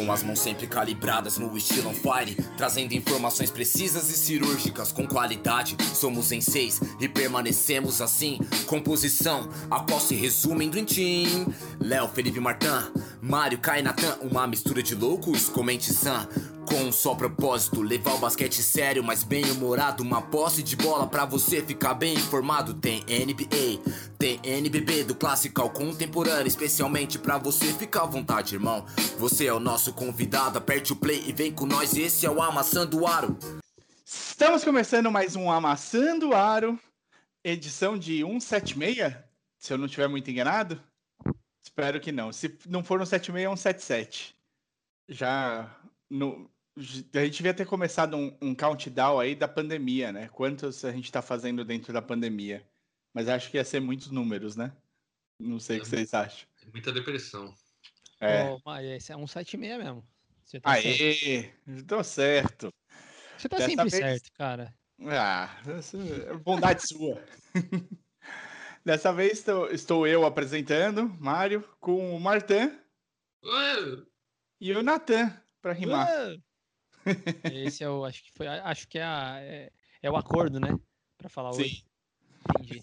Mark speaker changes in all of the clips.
Speaker 1: Com as mãos sempre calibradas no estilo on fire, trazendo informações precisas e cirúrgicas com qualidade. Somos em seis e permanecemos assim. Composição, a qual se resume em Dream Team. Léo, Felipe Martin, Mário, Kai, Natan, uma mistura de loucos, comente Sam. Com um só propósito, levar o basquete sério, mas bem humorado. Uma posse de bola pra você ficar bem informado. Tem NBA, tem NBB, do clássico ao contemporâneo. Especialmente pra você ficar à vontade, irmão. Você é o nosso convidado, aperte o play e vem com nós. Esse é o Amassando Aro.
Speaker 2: Estamos começando mais um Amassando Aro, edição de 176, se eu não estiver muito enganado. Espero que não. Se não for um 76, é um 77. Já no, a gente devia ter começado um, um, countdown aí da pandemia, né? Quantos a gente está fazendo dentro da pandemia? Mas acho que ia ser muitos números, né? Não sei é o que vocês acham.
Speaker 3: Muita depressão.
Speaker 4: É. Oh, mas esse é um 76 mesmo.
Speaker 2: Você tá Aê, certo. tô certo.
Speaker 4: Você tá Dessa sempre vez... certo, cara.
Speaker 2: Ah, é bondade sua. Dessa vez estou, estou eu apresentando, Mário, com o Martin e o Natan, para rimar.
Speaker 4: Esse é o, acho que foi, acho que é, a, é, é o acordo, né? Para falar Sim. hoje. Entendi.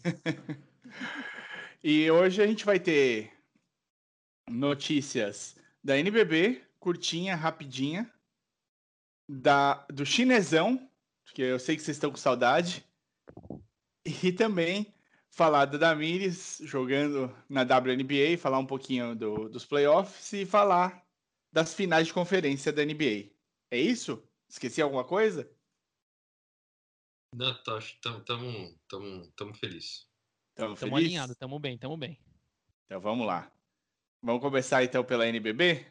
Speaker 2: e hoje a gente vai ter notícias da NBB, curtinha, rapidinha, da do chinesão, porque eu sei que vocês estão com saudade, e também falar da Damires jogando na WNBA, falar um pouquinho do, dos playoffs e falar das finais de conferência da NBA. É isso? Esqueci alguma coisa?
Speaker 3: Não, tá, tamo, tamo, tamo, tamo feliz.
Speaker 4: Tamo, tamo feliz? alinhado, tamo bem, tamo bem.
Speaker 2: Então vamos lá. Vamos começar então pela NBB?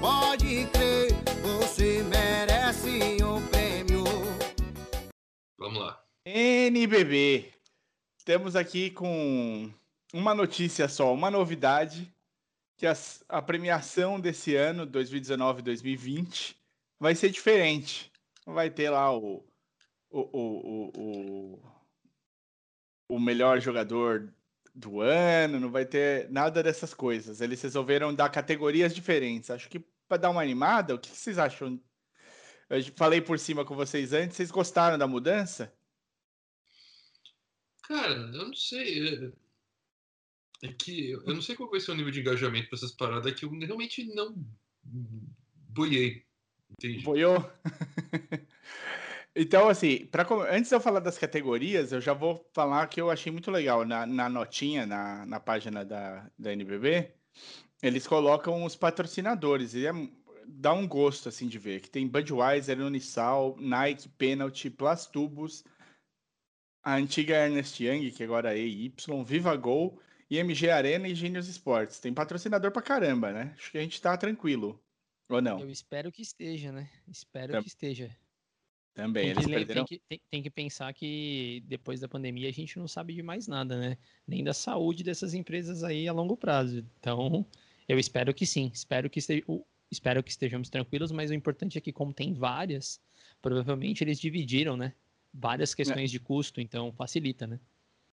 Speaker 5: Pode crer, você merece um prêmio.
Speaker 3: Vamos lá.
Speaker 2: NBB. Temos aqui com uma notícia só, uma novidade, que a, a premiação desse ano, 2019-2020, vai ser diferente. Vai ter lá o, o, o, o, o, melhor jogador do ano, não vai ter nada dessas coisas. Eles resolveram dar categorias diferentes. Acho que para dar uma animada, o que vocês acham? Eu falei por cima com vocês antes, vocês gostaram da mudança?
Speaker 3: Cara, eu não sei. É, é que eu não sei qual vai ser o nível de engajamento para essas paradas que eu realmente não boiei.
Speaker 2: Entendi. Boiou? então, assim, pra, antes de eu falar das categorias, eu já vou falar que eu achei muito legal. Na, na notinha, na, na página da, da NBB, eles colocam os patrocinadores. E é, dá um gosto, assim, de ver. Que tem Budweiser, Unisal, Nike, Penalty, Plastubos, a antiga Ernest Young, que agora é EY, Viva Gol, IMG Arena e Genius Sports. Tem patrocinador pra caramba, né? Acho que a gente tá tranquilo. Ou não?
Speaker 4: Eu espero que esteja, né? Espero que esteja.
Speaker 2: Também,
Speaker 4: tem
Speaker 2: eles
Speaker 4: que,
Speaker 2: perderam...
Speaker 4: Tem que, tem, tem que, pensar que depois da pandemia a gente não sabe de mais nada, né? Nem da saúde dessas empresas aí a longo prazo. Então, eu espero que sim. Espero que, esteja, espero que estejamos tranquilos, mas o importante é que como tem várias, provavelmente eles dividiram, né? Várias questões é. de custo, então facilita, né?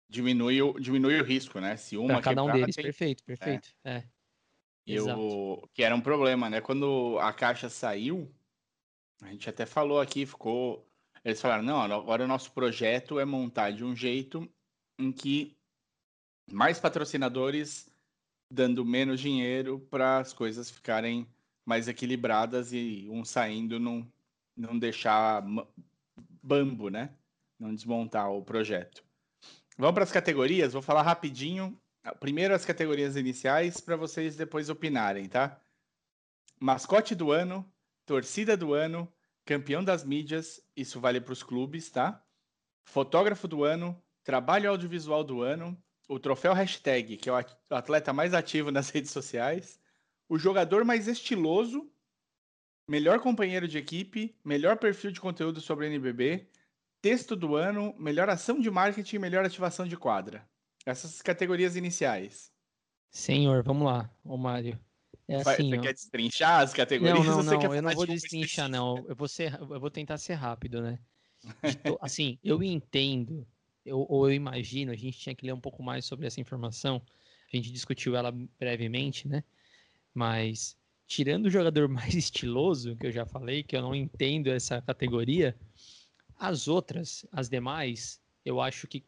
Speaker 2: Diminui o, diminui o risco, né? Se uma
Speaker 4: pra cada um deles, tem... perfeito, perfeito. É. é.
Speaker 2: Eu, que era um problema, né? Quando a caixa saiu, a gente até falou aqui, ficou. Eles falaram: não, agora o nosso projeto é montar de um jeito em que mais patrocinadores dando menos dinheiro para as coisas ficarem mais equilibradas e um saindo não, não deixar bambo, né? Não desmontar o projeto. Vamos para as categorias, vou falar rapidinho Primeiro as categorias iniciais para vocês depois opinarem, tá? Mascote do ano, torcida do ano, campeão das mídias, isso vale para os clubes, tá? Fotógrafo do ano, trabalho audiovisual do ano, o troféu hashtag, que é o atleta mais ativo nas redes sociais, o jogador mais estiloso, melhor companheiro de equipe, melhor perfil de conteúdo sobre NBB, texto do ano, melhor ação de marketing e melhor ativação de quadra. Essas categorias iniciais.
Speaker 4: Senhor, vamos lá, ô Mário.
Speaker 2: É Vai, assim, você ó. quer destrinchar as categorias?
Speaker 4: Não, não, não, eu não vou destrinchar, não. Eu vou, ser, eu vou tentar ser rápido, né? To... assim, eu entendo, eu, ou eu imagino, a gente tinha que ler um pouco mais sobre essa informação. A gente discutiu ela brevemente, né? Mas tirando o jogador mais estiloso, que eu já falei, que eu não entendo essa categoria, as outras, as demais, eu acho que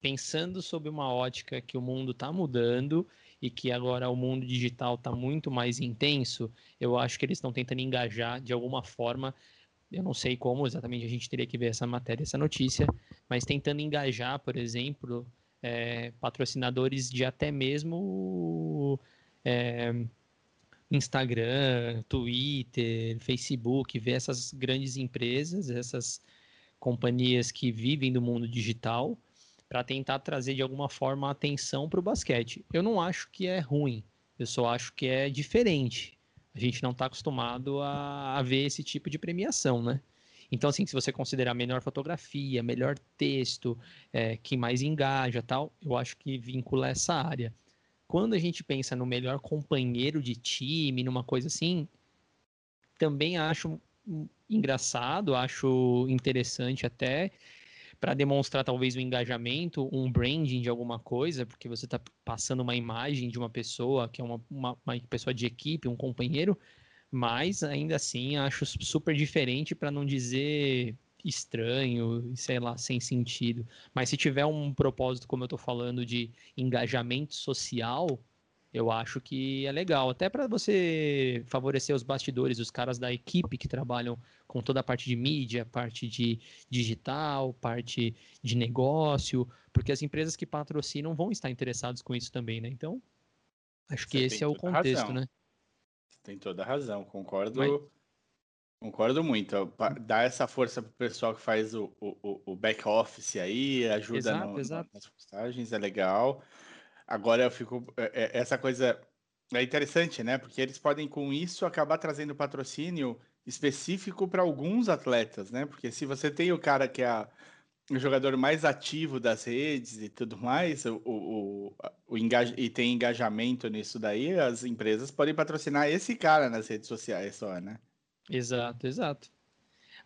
Speaker 4: pensando sob uma ótica que o mundo está mudando e que agora o mundo digital está muito mais intenso, eu acho que eles estão tentando engajar de alguma forma. Eu não sei como exatamente a gente teria que ver essa matéria, essa notícia, mas tentando engajar, por exemplo, é, patrocinadores de até mesmo é, Instagram, Twitter, Facebook, ver essas grandes empresas, essas companhias que vivem do mundo digital para tentar trazer de alguma forma atenção para o basquete. Eu não acho que é ruim, eu só acho que é diferente. A gente não está acostumado a, a, ver esse tipo de premiação, né? Então, assim, se você considerar melhor fotografia, melhor texto, é, que mais engaja tal, eu acho que vincula essa área. Quando a gente pensa no melhor companheiro de time, numa coisa assim, também acho engraçado, acho interessante até para demonstrar talvez o engajamento, um branding de alguma coisa, porque você está passando uma imagem de uma pessoa que é uma, uma, uma, pessoa de equipe, um companheiro, mas ainda assim acho super diferente para não dizer estranho, sei lá, sem sentido. Mas se tiver um propósito, como eu estou falando, de engajamento social, eu acho que é legal, até para você favorecer os bastidores, os caras da equipe que trabalham com toda a parte de mídia, parte de digital, parte de negócio, porque as empresas que patrocinam vão estar interessadas com isso também, né? Então, acho que Você esse é o contexto, né?
Speaker 2: Tem toda a razão, concordo. Mas... Concordo muito. Dar essa força pro pessoal que faz o, o, o back office aí, ajuda exato, no, exato. nas postagens, é legal. Agora eu fico. É, é, essa coisa é interessante, né? Porque eles podem, com isso, acabar trazendo patrocínio específico para alguns atletas, né? Porque se você tem o cara que é o jogador mais ativo das redes e tudo mais, o, o, o engaj... e tem engajamento nisso daí, as empresas podem patrocinar esse cara nas redes sociais só, né?
Speaker 4: Exato, exato.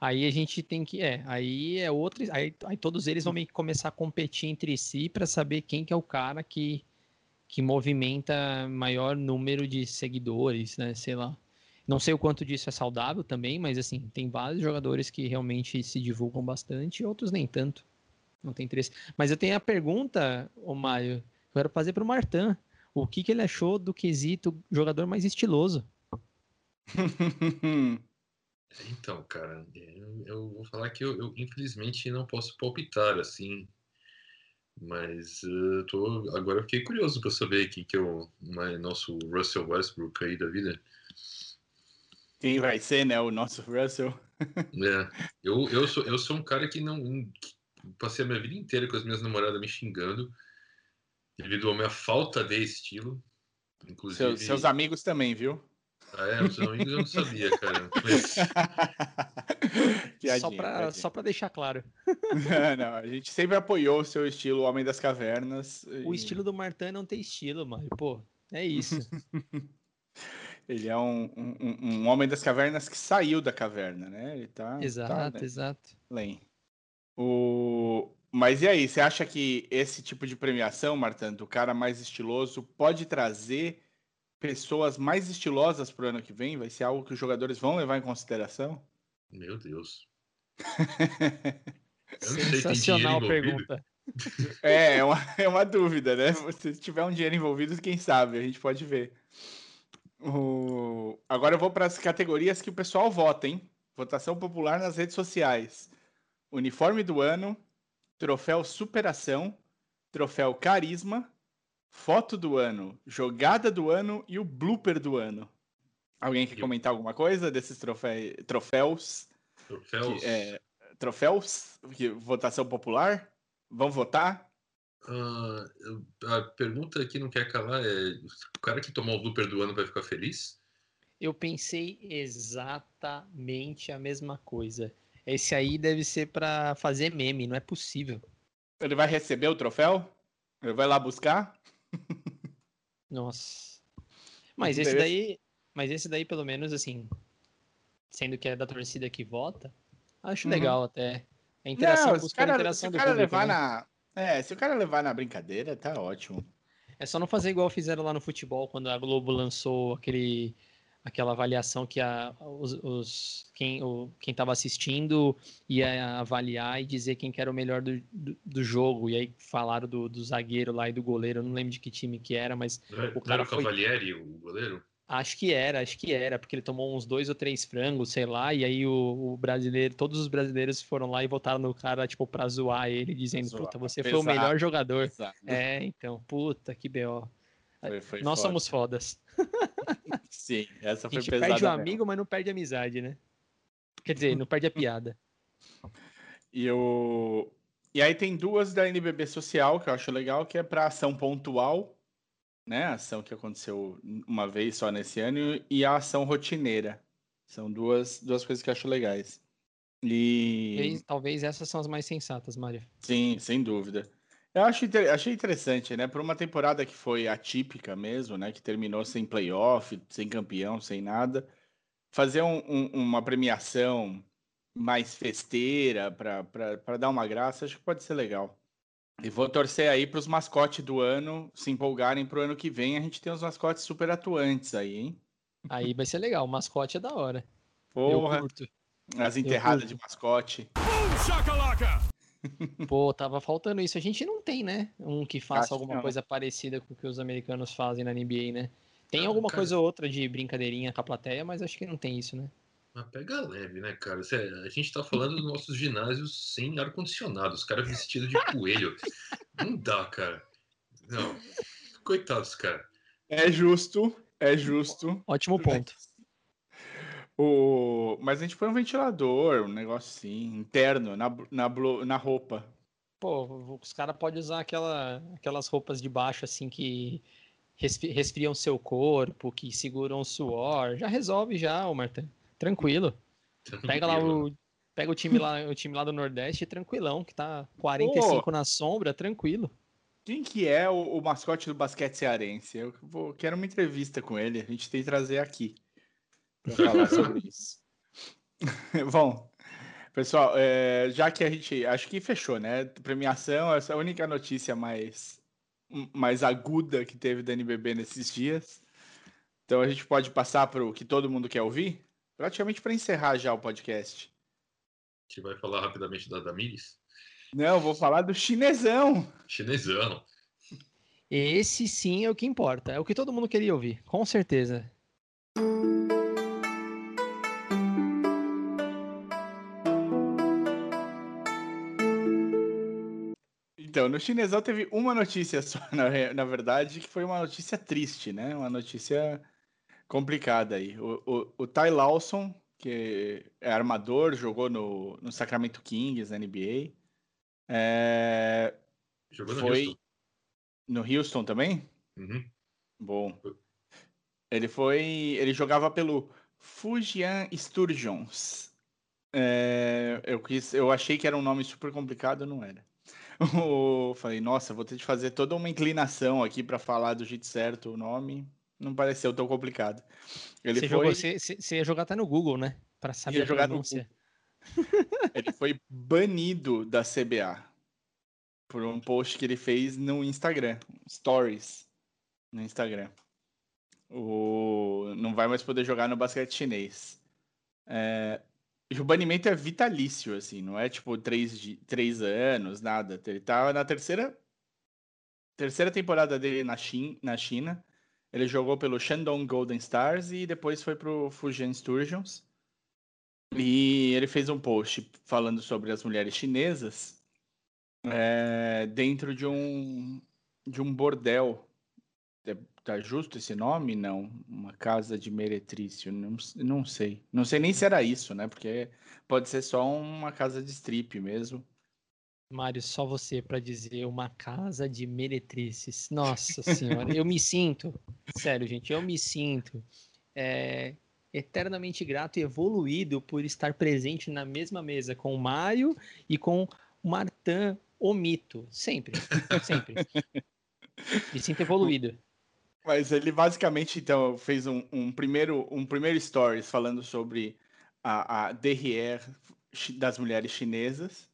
Speaker 4: Aí a gente tem que. É, aí é outro. Aí, aí todos eles vão meio que começar a competir entre si para saber quem que é o cara que que movimenta maior número de seguidores, né? Sei lá. Não sei o quanto disso é saudável também, mas assim, tem vários jogadores que realmente se divulgam bastante e outros nem tanto. Não tem interesse. Mas eu tenho a pergunta, o Mário, eu quero fazer para o Martin. O que, que ele achou do quesito jogador mais estiloso?
Speaker 3: então, cara, eu, eu, vou falar que eu, eu, infelizmente não posso palpitar assim mas uh, tô, agora eu fiquei curioso para saber quem que é o nosso Russell Westbrook aí da vida.
Speaker 2: Quem vai ser, né? O nosso Russell.
Speaker 3: é, eu, eu, sou, eu sou um cara que não. Que passei a minha vida inteira com as minhas namoradas me xingando devido à minha falta de estilo.
Speaker 2: Inclusive... Seus, seus amigos também, viu?
Speaker 3: Ah, é? Os amigos eu não sabia, cara. Mas...
Speaker 4: só, pra, só pra deixar claro.
Speaker 2: não, a gente sempre apoiou o seu estilo Homem das Cavernas.
Speaker 4: O estilo do Martin não tem estilo, mano. Pô, é isso.
Speaker 2: Ele é um, um, um, homem das cavernas que saiu da caverna, né? Ele tá.
Speaker 4: Exato,
Speaker 2: tá,
Speaker 4: né? exato.
Speaker 2: Além. O... Mas e aí, você acha que esse tipo de premiação, Martin, do cara mais estiloso, pode trazer pessoas mais estilosas para o ano que vem? Vai ser algo que os jogadores vão levar em consideração?
Speaker 3: Meu Deus.
Speaker 4: Sensacional pergunta.
Speaker 2: É, é uma, é uma dúvida, né? Se tiver um dinheiro envolvido, quem sabe, a gente pode ver. O... Agora eu vou para as categorias que o pessoal vota, hein? Votação popular nas redes sociais. Uniforme do ano, troféu superação, troféu carisma, foto do ano, jogada do ano e o blooper do ano. Alguém quer comentar alguma coisa desses trofé... troféus?
Speaker 3: Troféus?
Speaker 2: Que, é, troféus? Que, votação popular? Vão votar?
Speaker 3: Uh, a pergunta que não quer calar é: o cara que tomou o blooper do ano vai ficar feliz?
Speaker 4: Eu pensei exatamente a mesma coisa. Esse aí deve ser para fazer meme, não é possível.
Speaker 2: Ele vai receber o troféu? Ele vai lá buscar?
Speaker 4: Nossa. Mas esse daí, mas esse daí pelo menos assim, sendo que é da torcida que vota, acho uhum. legal até. A interação,
Speaker 2: Não, se, cara, interação se o cara público, levar né? na, é, se o cara levar na brincadeira, tá ótimo.
Speaker 4: É só não fazer igual fizeram lá no futebol quando a Globo lançou aquele aquela avaliação que a, os, os quem o, quem estava assistindo ia avaliar e dizer quem que era o melhor do, do, do, jogo. E aí falaram do, do zagueiro lá e do goleiro. Eu não lembro de que time que era, mas
Speaker 3: Não, é-
Speaker 4: o
Speaker 3: não
Speaker 4: cara
Speaker 3: era o
Speaker 4: foi-
Speaker 3: Cavalieri, o goleiro?
Speaker 4: Acho que era, acho que era, porque ele tomou uns dois ou três frangos, sei lá, e aí o, o brasileiro, todos os brasileiros foram lá e votaram no cara, tipo, pra zoar ele, dizendo,
Speaker 2: zoar,
Speaker 4: puta, você foi o
Speaker 2: pesado.
Speaker 4: melhor jogador.
Speaker 2: Exato.
Speaker 4: É, então, puta, que B.O.
Speaker 2: Foi- foi
Speaker 4: Nós
Speaker 2: foda.
Speaker 4: somos fodas.
Speaker 2: Sim, essa
Speaker 4: A
Speaker 2: foi
Speaker 4: gente
Speaker 2: pesada.
Speaker 4: perde o
Speaker 2: mesmo.
Speaker 4: amigo, mas não perde a amizade, né? Quer dizer, não perde a piada.
Speaker 2: E, o... e aí tem duas da NBB Social, que eu acho legal, que é para ação pontual, né? A ação que aconteceu uma vez só nesse ano, e a ação rotineira. São duas, duas coisas que eu acho legais. E.
Speaker 4: Talvez, talvez essas são as mais sensatas, Mário.
Speaker 2: Sim, sem dúvida. Eu acho, achei interessante, né? Por uma temporada que foi atípica mesmo, né? Que terminou sem playoff, sem campeão, sem nada. Fazer um- um- uma premiação mais festeira para dar uma graça, acho que pode ser legal. E vou torcer aí para os mascotes do ano se empolgarem para o ano que vem. A gente tem uns mascotes super atuantes aí, hein?
Speaker 4: Aí vai ser legal, o mascote é da hora.
Speaker 2: Porra,
Speaker 4: Eu curto.
Speaker 2: as enterradas
Speaker 4: curto.
Speaker 2: de mascote.
Speaker 4: Pô, tava faltando isso. A gente não tem, né? Um que
Speaker 2: Acho
Speaker 4: faça
Speaker 2: que
Speaker 4: alguma
Speaker 2: não.
Speaker 4: coisa parecida com o que os americanos fazem na NBA, né? Tem alguma
Speaker 3: cara.
Speaker 4: coisa ou outra de brincadeirinha com a plateia, mas acho que não tem isso, né?
Speaker 3: Mas pega leve, né, cara? Sério, a gente tá falando dos nossos ginásios sem ar-condicionado, os caras vestidos de coelho. Não dá, cara. Não. Coitados, cara.
Speaker 2: É justo, é justo.
Speaker 4: Ótimo ponto.
Speaker 2: O... Mas a gente põe um ventilador, um negócio assim, interno, na, na, na roupa.
Speaker 4: Pô, os caras podem usar aquela, aquelas roupas de baixo, assim, que resfriam seu corpo, que seguram o suor. Já resolve já, ô Martin. Tranquilo. Pega lá o. Pega o time lá, o time lá do Nordeste, tranquilão, que tá 45 na sombra, tranquilo.
Speaker 2: Quem que é o, o mascote do basquete cearense? Eu vou, quero uma entrevista com ele, a gente tem que trazer aqui para falar sobre isso. Bom, pessoal, é, já que a gente, acho que fechou, né? Premiação, essa é a única notícia mais, mais aguda que teve da NBB nesses dias. Então a gente pode passar para o que todo mundo quer ouvir? Praticamente para encerrar já o podcast.
Speaker 3: A gente vai falar rapidamente da Damiris.
Speaker 2: Não, vou falar do chinesão.
Speaker 3: Chinesão.
Speaker 4: Esse sim é o que importa. É o que todo mundo queria ouvir, com certeza.
Speaker 2: Então, no chinesão teve uma notícia só, na, na verdade, que foi uma notícia triste, né? Uma notícia complicada aí. O, o, o Ty Lawson, que é armador, jogou no, no Sacramento Kings, na NBA. É,
Speaker 3: Jogou no
Speaker 2: foi
Speaker 3: Houston.
Speaker 2: no Houston também?
Speaker 3: Uhum.
Speaker 2: Bom. Ele foi. Ele jogava pelo Fujian Sturgeons. É, eu, quis, eu achei que era um nome super complicado, não era. O- falei, nossa, vou ter de fazer toda uma inclinação aqui para falar do jeito certo o nome. Não pareceu tão complicado. Ele
Speaker 4: Você,
Speaker 2: foi,
Speaker 4: jogou, você, você- ia jogar até no Google, né? Pra saber
Speaker 2: Ia
Speaker 4: a pronúncia.
Speaker 2: ele foi banido da CBA por um post que ele fez no Instagram, stories no Instagram. O... Não vai mais poder jogar no basquete chinês. É, E o banimento é vitalício, assim, não é tipo três, di- três anos, nada. Ele tá na terceira, terceira temporada dele na, Chin... na China. Ele jogou pelo Shandong Golden Stars e depois foi pro Fujian Sturgeons. E ele fez um post falando sobre as mulheres chinesas é, dentro de um de um bordel. É, Tá justo esse nome? Não. Uma casa de meretrício. Não, não sei. Não sei nem se era isso, né? Porque pode ser só uma casa de strip mesmo.
Speaker 4: Mário, só você pra dizer uma casa de meretrices. Nossa senhora, eu me sinto, sério, gente, eu me sinto é, eternamente grato e evoluído por estar presente na mesma mesa com o Mário e com o Martin, o mito. Sempre, sempre. Me sinto evoluído.
Speaker 2: Mas ele basicamente, então, fez um, um primeiro, um primeiro stories falando sobre a, a chi- das mulheres chinesas.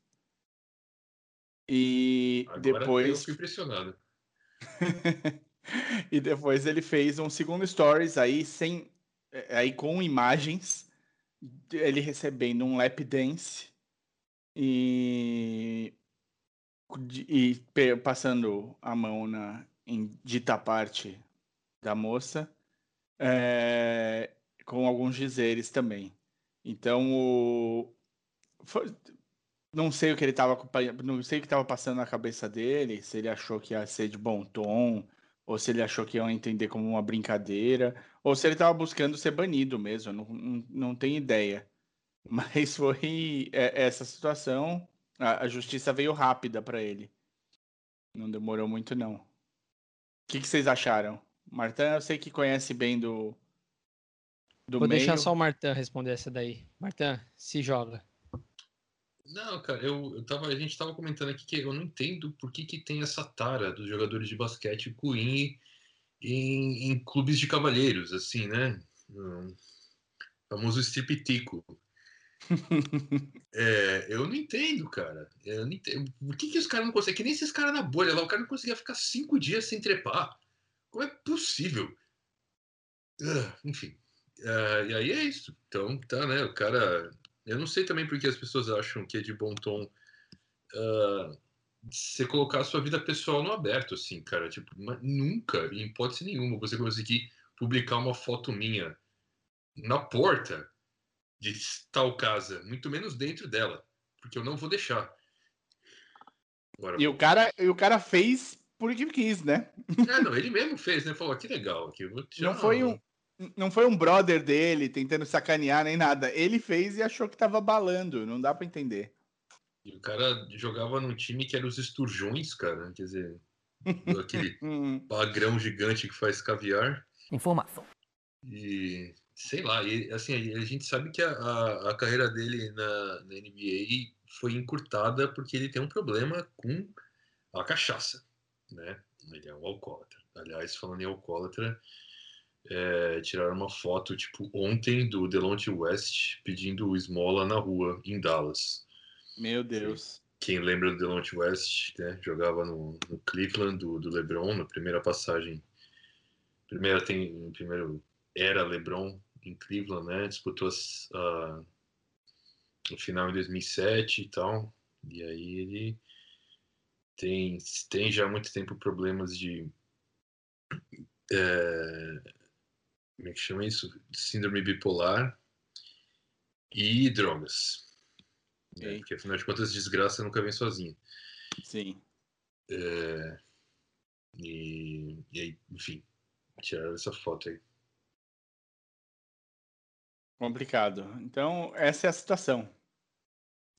Speaker 2: E
Speaker 3: Agora eu
Speaker 2: depois
Speaker 3: fui impressionado.
Speaker 2: e depois ele fez um segundo stories aí sem aí com imagens, ele recebendo um lap dance e, e passando a mão na em dita parte da moça, é, com alguns dizeres também. Então, o, foi, não sei o que ele estava não sei o que estava passando na cabeça dele, se ele achou que ia ser de bom tom, ou se ele achou que ia entender como uma brincadeira, ou se ele estava buscando ser banido mesmo, não, não, não tenho ideia. Mas foi é, essa situação, a, a justiça veio rápida para ele. Não demorou muito, não. O que, que vocês acharam? Martin, eu sei que conhece bem do,
Speaker 4: do Vou meio. deixar só o Martin responder essa daí. Martin, se joga.
Speaker 3: Não, cara, eu, eu tava, a gente tava comentando aqui que eu não entendo por que, que tem essa tara dos jogadores de basquete Queen em, em clubes de cavalheiros, assim, né? Um famoso striptico. é, eu não entendo, cara. Eu não entendo. Por que, que os caras não conseguem? Que nem esses caras na bolha lá, o cara não conseguia ficar cinco dias sem trepar. Como é possível? Uh, enfim. Uh, e aí é isso. Então, tá, né? O cara. Eu não sei também porque as pessoas acham que é de bom tom uh, você colocar a sua vida pessoal no aberto, assim, cara. Tipo, nunca, em hipótese nenhuma, você conseguir publicar uma foto minha na porta de tal casa, muito menos dentro dela, porque eu não vou deixar.
Speaker 2: Agora, e, o cara, e o cara fez porque quis, né?
Speaker 3: É, não, ele mesmo fez, né? Falou, que legal. Aqui,
Speaker 2: não foi um, não foi um brother dele tentando sacanear nem nada. Ele fez e achou que tava balando. Não dá para entender.
Speaker 3: E o cara jogava num time que era os esturjões, cara. Quer dizer, aquele bagrão gigante que faz caviar.
Speaker 4: Informação.
Speaker 3: E sei lá, e, assim, a gente sabe que a, a, a carreira dele na, na, NBA foi encurtada porque ele tem um problema com a cachaça, né? Ele é um alcoólatra. Aliás, falando em alcoólatra, é, tiraram uma foto, tipo, ontem do Delonte West pedindo esmola na rua, em Dallas.
Speaker 2: Meu Deus.
Speaker 3: Quem lembra do Delonte West, né? Jogava no, no Cleveland, do, do, LeBron, na primeira passagem. Primeira tem, primeiro era LeBron em Cleveland, né? Disputou uh, o final em 2007 e tal. E aí ele tem, tem já há muito tempo problemas de é, como é que chama isso? Síndrome bipolar e drogas. Né? Porque afinal de contas, desgraça nunca vem sozinha.
Speaker 2: Sim.
Speaker 3: É, e, e aí, enfim, tiraram essa foto aí.
Speaker 2: Complicado. Então, essa é a situação.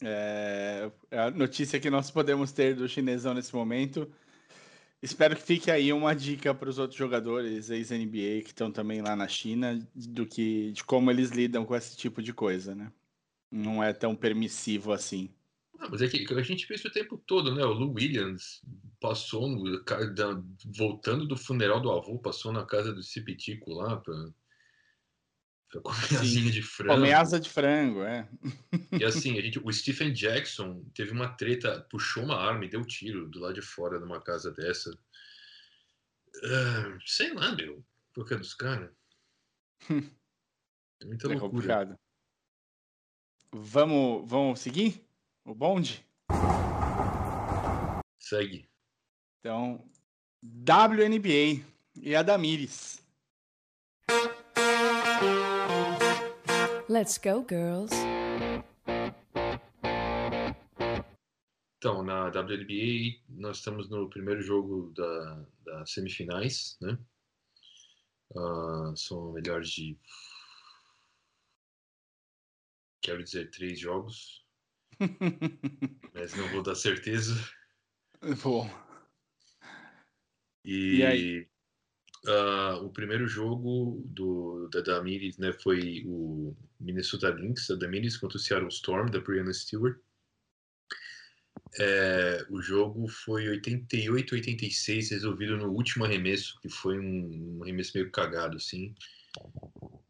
Speaker 2: É, é a notícia que nós podemos ter do chinesão nesse momento. Espero que fique aí uma dica para os outros jogadores ex-NBA que estão também lá na China, do que de como eles lidam com esse tipo de coisa, né? Não é tão permissivo assim.
Speaker 3: Não, mas é que a gente vê isso o tempo todo, né? O Lou Williams passou, no, voltando do funeral do avô, passou na casa do Cipitico lá para comer de frango.
Speaker 2: Comer asa de frango, é.
Speaker 3: E assim, a gente, o Stephen Jackson teve uma treta, puxou uma arma e deu tiro do lado de fora de uma casa dessa. Uh, sei lá, meu. Por dos caras?
Speaker 2: é muita é loucura. Vamos, vamos seguir o bonde?
Speaker 3: Segue.
Speaker 2: Então, WNBA e a Damires.
Speaker 6: Let's go, girls.
Speaker 3: Então, na WNBA, nós estamos no primeiro jogo da, das semifinais, né? Uh, são melhores de. Quero dizer, três jogos. mas não vou dar certeza.
Speaker 2: Bom.
Speaker 3: E, e aí? Uh, o primeiro jogo do, da Damiris né, foi o Minnesota Lynx, da Damiris contra o Seattle Storm, da Brianna Stewart. É, o jogo foi 88-86, resolvido no último arremesso, que foi um, um, arremesso meio cagado, assim.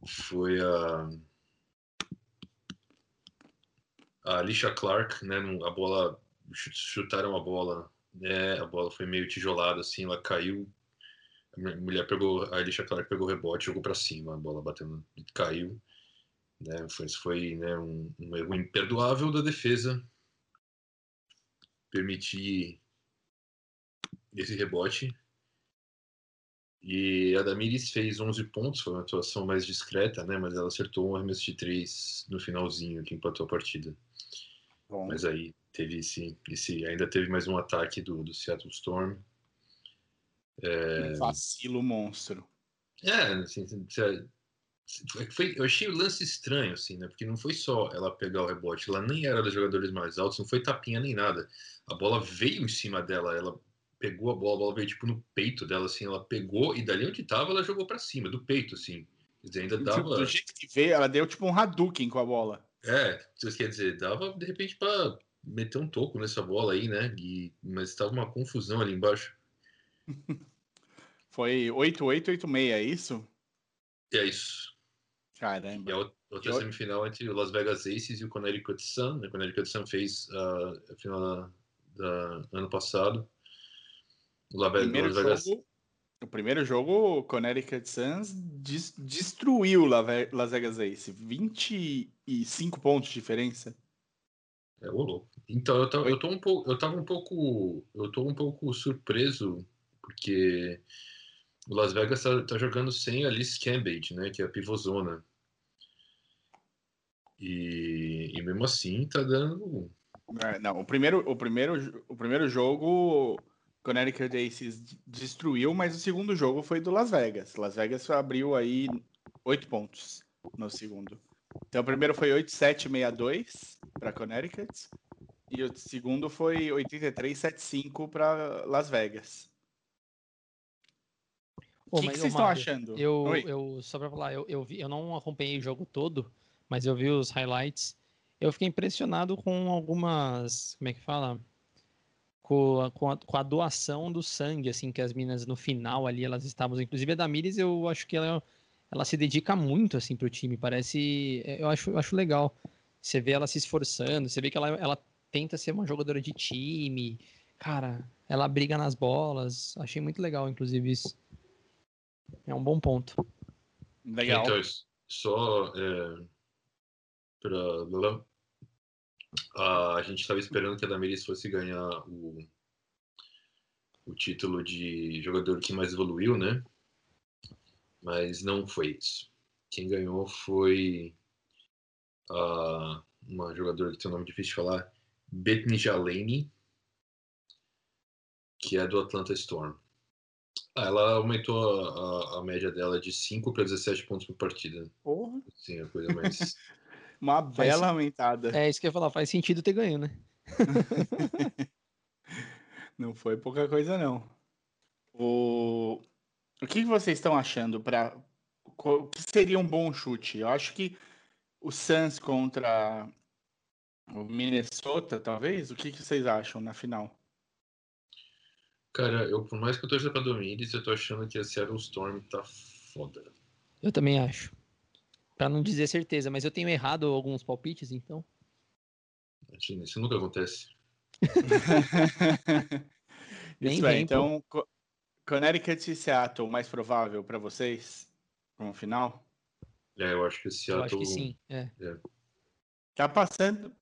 Speaker 3: Foi a. A Alicia Clark, né? A bola. Chutaram a bola, né? A bola foi meio tijolada, assim, ela caiu A mulher pegou, a Alicia Clark pegou o rebote, jogou para cima, a bola batendo, caiu. Né? Foi, foi né, um, um erro imperdoável da defesa permitir esse rebote. E a Damiris fez 11 pontos, foi uma atuação mais discreta, né? Mas ela acertou um arremesso de 3 no finalzinho, que empatou a partida. Bom. Mas aí teve esse, esse, ainda teve mais um ataque do, do Seattle Storm.
Speaker 2: É... Um vacilo monstro.
Speaker 3: É, assim, foi, eu achei o lance estranho, assim, né? Porque não foi só ela pegar o rebote, ela nem era dos jogadores mais altos, não foi tapinha nem nada. A bola veio em cima dela, ela pegou a bola, a bola veio tipo no peito dela, assim, ela pegou e dali onde tava ela jogou para cima, do peito, assim. Quer dizer, ainda dava.
Speaker 2: Do jeito que veio, ela deu tipo um Hadouken com a bola.
Speaker 3: É, quer dizer, dava de repente para meter um toco nessa bola aí, né? E, mas estava uma confusão ali embaixo.
Speaker 2: Foi 8-8-8-6, é isso?
Speaker 3: É isso.
Speaker 2: Caramba.
Speaker 3: E a outra semifinal entre o Las Vegas Aces e o Connecticut Sun. O Connecticut Sun fez uh, a final da, da, ano passado.
Speaker 2: O Las Vegas... Jogo, o primeiro jogo, o Connecticut Suns des, destruiu o Las Vegas Aces. 25 pontos de diferença.
Speaker 3: É, o louco. Então, eu, tô, eu, tô um pouco, eu tava um pouco. Eu tô um pouco surpreso, porque o Las Vegas tá, tá jogando sem a Liz Cambage, né? Que é a pivôzona. E, e mesmo assim tá dando.
Speaker 2: É, não, o primeiro, o, primeiro, o primeiro jogo Connecticut Aces destruiu, mas o segundo jogo foi do Las Vegas. Las Vegas abriu aí oito pontos no segundo. Então o primeiro foi 8-7-6-2 para Connecticut e o segundo foi 83-75 para Las Vegas. O que, que vocês estão achando?
Speaker 4: Eu, eu, só para falar, eu, eu, vi, eu não acompanhei o jogo todo, mas eu vi os highlights. Eu fiquei impressionado com algumas. Como é que fala? Com a, com a, com a doação do sangue, assim, que as minas no final ali elas estavam. Inclusive a Damires, eu acho que ela, ela se dedica muito, assim, pro time. Parece. Eu acho, eu acho legal. Você vê ela se esforçando, você vê que ela, ela tenta ser uma jogadora de time. Cara, ela briga nas bolas. Achei muito legal, inclusive, isso. É um bom ponto.
Speaker 2: Legal. Então,
Speaker 3: só é, para a gente estava esperando que a Damiris fosse ganhar o, o título de jogador que mais evoluiu, né? Mas não foi isso. Quem ganhou foi a, uma jogadora que tem um nome difícil de falar, Bethany Jalene, que é do Atlanta Storm. Ah, ela aumentou a, a, a, média dela de 5 para 17 pontos por partida.
Speaker 2: Porra!
Speaker 3: Sim, a coisa mais.
Speaker 2: Uma bela faz... aumentada.
Speaker 4: É isso que eu ia falar, faz sentido ter ganho, né?
Speaker 2: não foi pouca coisa, não. O, o que vocês estão achando para o que seria um bom chute? Eu acho que o Suns contra o Minnesota, talvez. O que, que vocês acham na final?
Speaker 3: Cara, eu por mais que eu torça pra Domires, eu tô achando que a Seattle Storm tá foda.
Speaker 4: Eu também acho. Pra não dizer certeza, mas eu tenho errado alguns palpites, então.
Speaker 3: Imagina, isso nunca acontece.
Speaker 2: isso é, então, Connecticut e Seattle, mais provável para vocês? Como final?
Speaker 3: É, eu acho que Seattle. Eu acho que
Speaker 4: sim, é.
Speaker 3: é.
Speaker 2: Tá passando.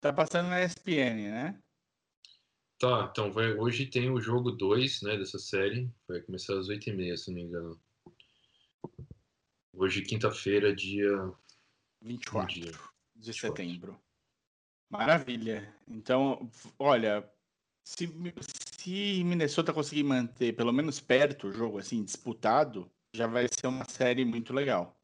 Speaker 2: Tá passando na ESPN, né?
Speaker 3: Tá, então vai, hoje tem o jogo 2 né, dessa série. Vai começar às 8h30, se não me engano. Hoje, quinta-feira, dia
Speaker 2: 24 dia. de setembro. Maravilha. Então, olha, se, se Minnesota conseguir manter pelo menos perto o jogo, assim, disputado, já vai ser uma série muito legal.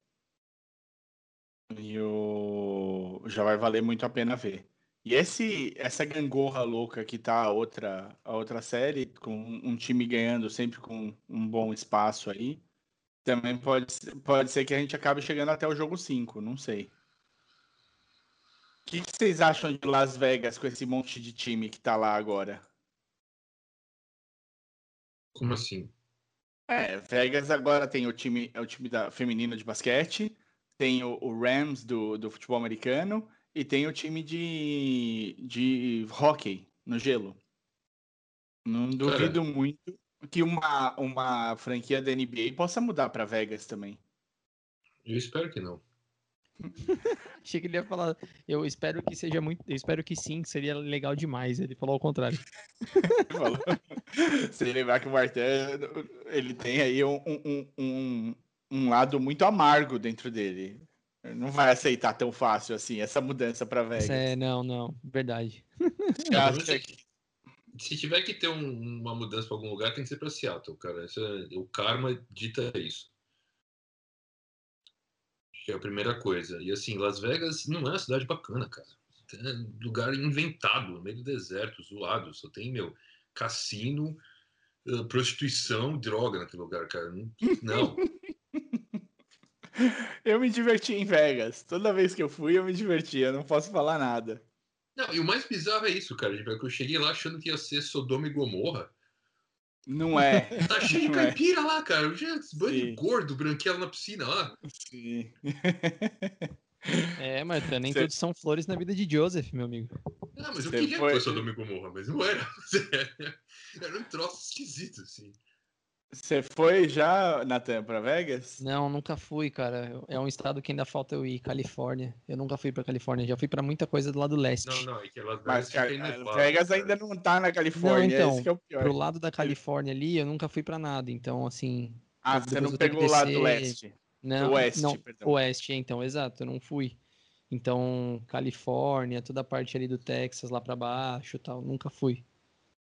Speaker 2: E o... já vai valer muito a pena ver. E esse, essa gangorra louca que tá a outra, a outra série, com um time ganhando sempre com um bom espaço aí, também pode, pode ser que a gente acabe chegando até o jogo 5, não sei. O que, que, vocês acham de Las Vegas com esse monte de time que tá lá agora?
Speaker 3: Como assim?
Speaker 2: É, Vegas agora tem o time, é o time da feminino de basquete, tem o, o Rams do, do futebol americano e tem o time de, de hockey no gelo. Não duvido Cara, muito que uma, uma franquia da NBA possa mudar para Vegas também.
Speaker 3: Eu espero que não.
Speaker 4: Achei que ele ia falar. Eu espero que seja muito. Eu espero que sim, seria legal demais. Ele falou ao contrário.
Speaker 2: Falou. Você lembrar que o Martin ele tem aí um, um, um, um lado muito amargo dentro dele. Não vai aceitar tão fácil assim essa mudança para Vegas.
Speaker 4: É, não, não, verdade.
Speaker 3: Que... Se tiver que ter um, uma mudança para algum lugar, tem que ser para Seattle, cara. É, o karma dita isso. Que é a primeira coisa. E assim, Las Vegas não é uma cidade bacana, cara. É lugar inventado, no meio do deserto, zoado. Só tem, meu, cassino, prostituição, droga naquele lugar, cara. Não.
Speaker 2: eu me diverti em Vegas. Toda vez que eu fui, eu me divertia. Não posso falar nada.
Speaker 3: Não, e o mais bizarro é isso, cara. Que eu cheguei lá achando que ia ser Sodoma e Gomorra.
Speaker 2: Não é.
Speaker 3: Tá cheio de caipira é. lá, cara. Já banho gordo, branquelo na piscina lá.
Speaker 2: Sim.
Speaker 4: É, Marta, nem Cê... tudo são flores na vida de Joseph, meu amigo.
Speaker 3: Não, mas eu Cê queria foi... que fosse Sodoma e Gomorra, mas não era. Era um troço esquisito, assim.
Speaker 2: Você foi já, Natan, para Vegas?
Speaker 4: Não, nunca fui, cara. É um estado que ainda falta eu ir, Califórnia. Eu nunca fui para Califórnia, já fui para muita coisa do lado leste.
Speaker 3: Não, não, é que Las
Speaker 2: Vegas, Mas, Vegas ainda não tá na Califórnia,
Speaker 4: não, então,
Speaker 2: é o pior.
Speaker 4: Pro lado da Califórnia ali, eu nunca fui para nada, então assim...
Speaker 2: Ah, você não pegou o lado do leste?
Speaker 4: Não, oeste, não, perdão. oeste, então, exato, eu não fui. Então, Califórnia, toda a parte ali do Texas, lá para baixo tal, nunca fui.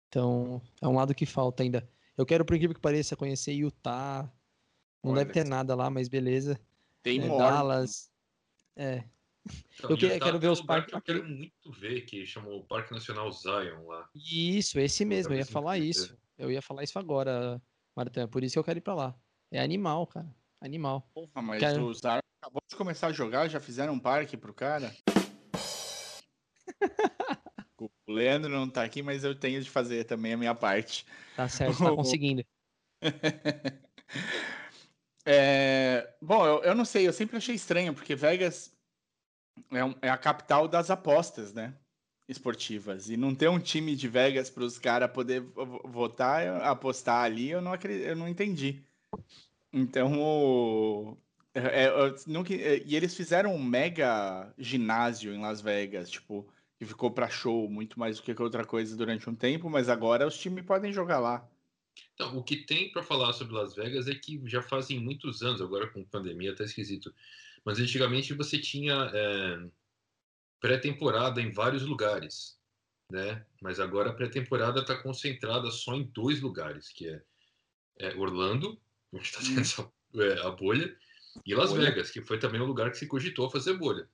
Speaker 4: Então, é um lado que falta ainda. Eu quero, por incrível que pareça, conhecer Utah. Não Olha, deve ter nada lá, mas beleza.
Speaker 2: Tem
Speaker 4: é, Dallas. É.
Speaker 3: Então, eu quero, quero ver os parques. Eu quero muito ver que chamou o Parque Nacional Zion lá.
Speaker 4: Isso, esse mesmo. Eu ia falar isso. Eu ia falar isso agora, Martin. Por isso que eu quero ir pra lá. É animal, cara. Animal.
Speaker 2: Porra, mas quero... o Zion acabou de começar a jogar, já fizeram um parque pro cara. O Leandro não tá aqui, mas eu tenho de fazer também a minha parte.
Speaker 4: Tá certo, tá conseguindo.
Speaker 2: é, bom, eu, eu não sei, eu sempre achei estranho, porque Vegas é, um, é a capital das apostas, né? Esportivas. E não ter um time de Vegas para os caras poder votar, apostar ali, eu não, acredito, eu não entendi. Então, o, é, é nunca, e eles fizeram um mega ginásio em Las Vegas, tipo, que ficou para show muito mais do que outra coisa durante um tempo, mas agora os times podem jogar lá.
Speaker 3: Então, o que tem para falar sobre Las Vegas é que já fazem muitos anos, agora com pandemia tá esquisito, mas antigamente você tinha é, pré-temporada em vários lugares, né? Mas agora a pré-temporada está concentrada só em dois lugares, que é, é Orlando, onde está tendo essa, é, a bolha, e Las bolha. Vegas, que foi também um lugar que se cogitou fazer bolha.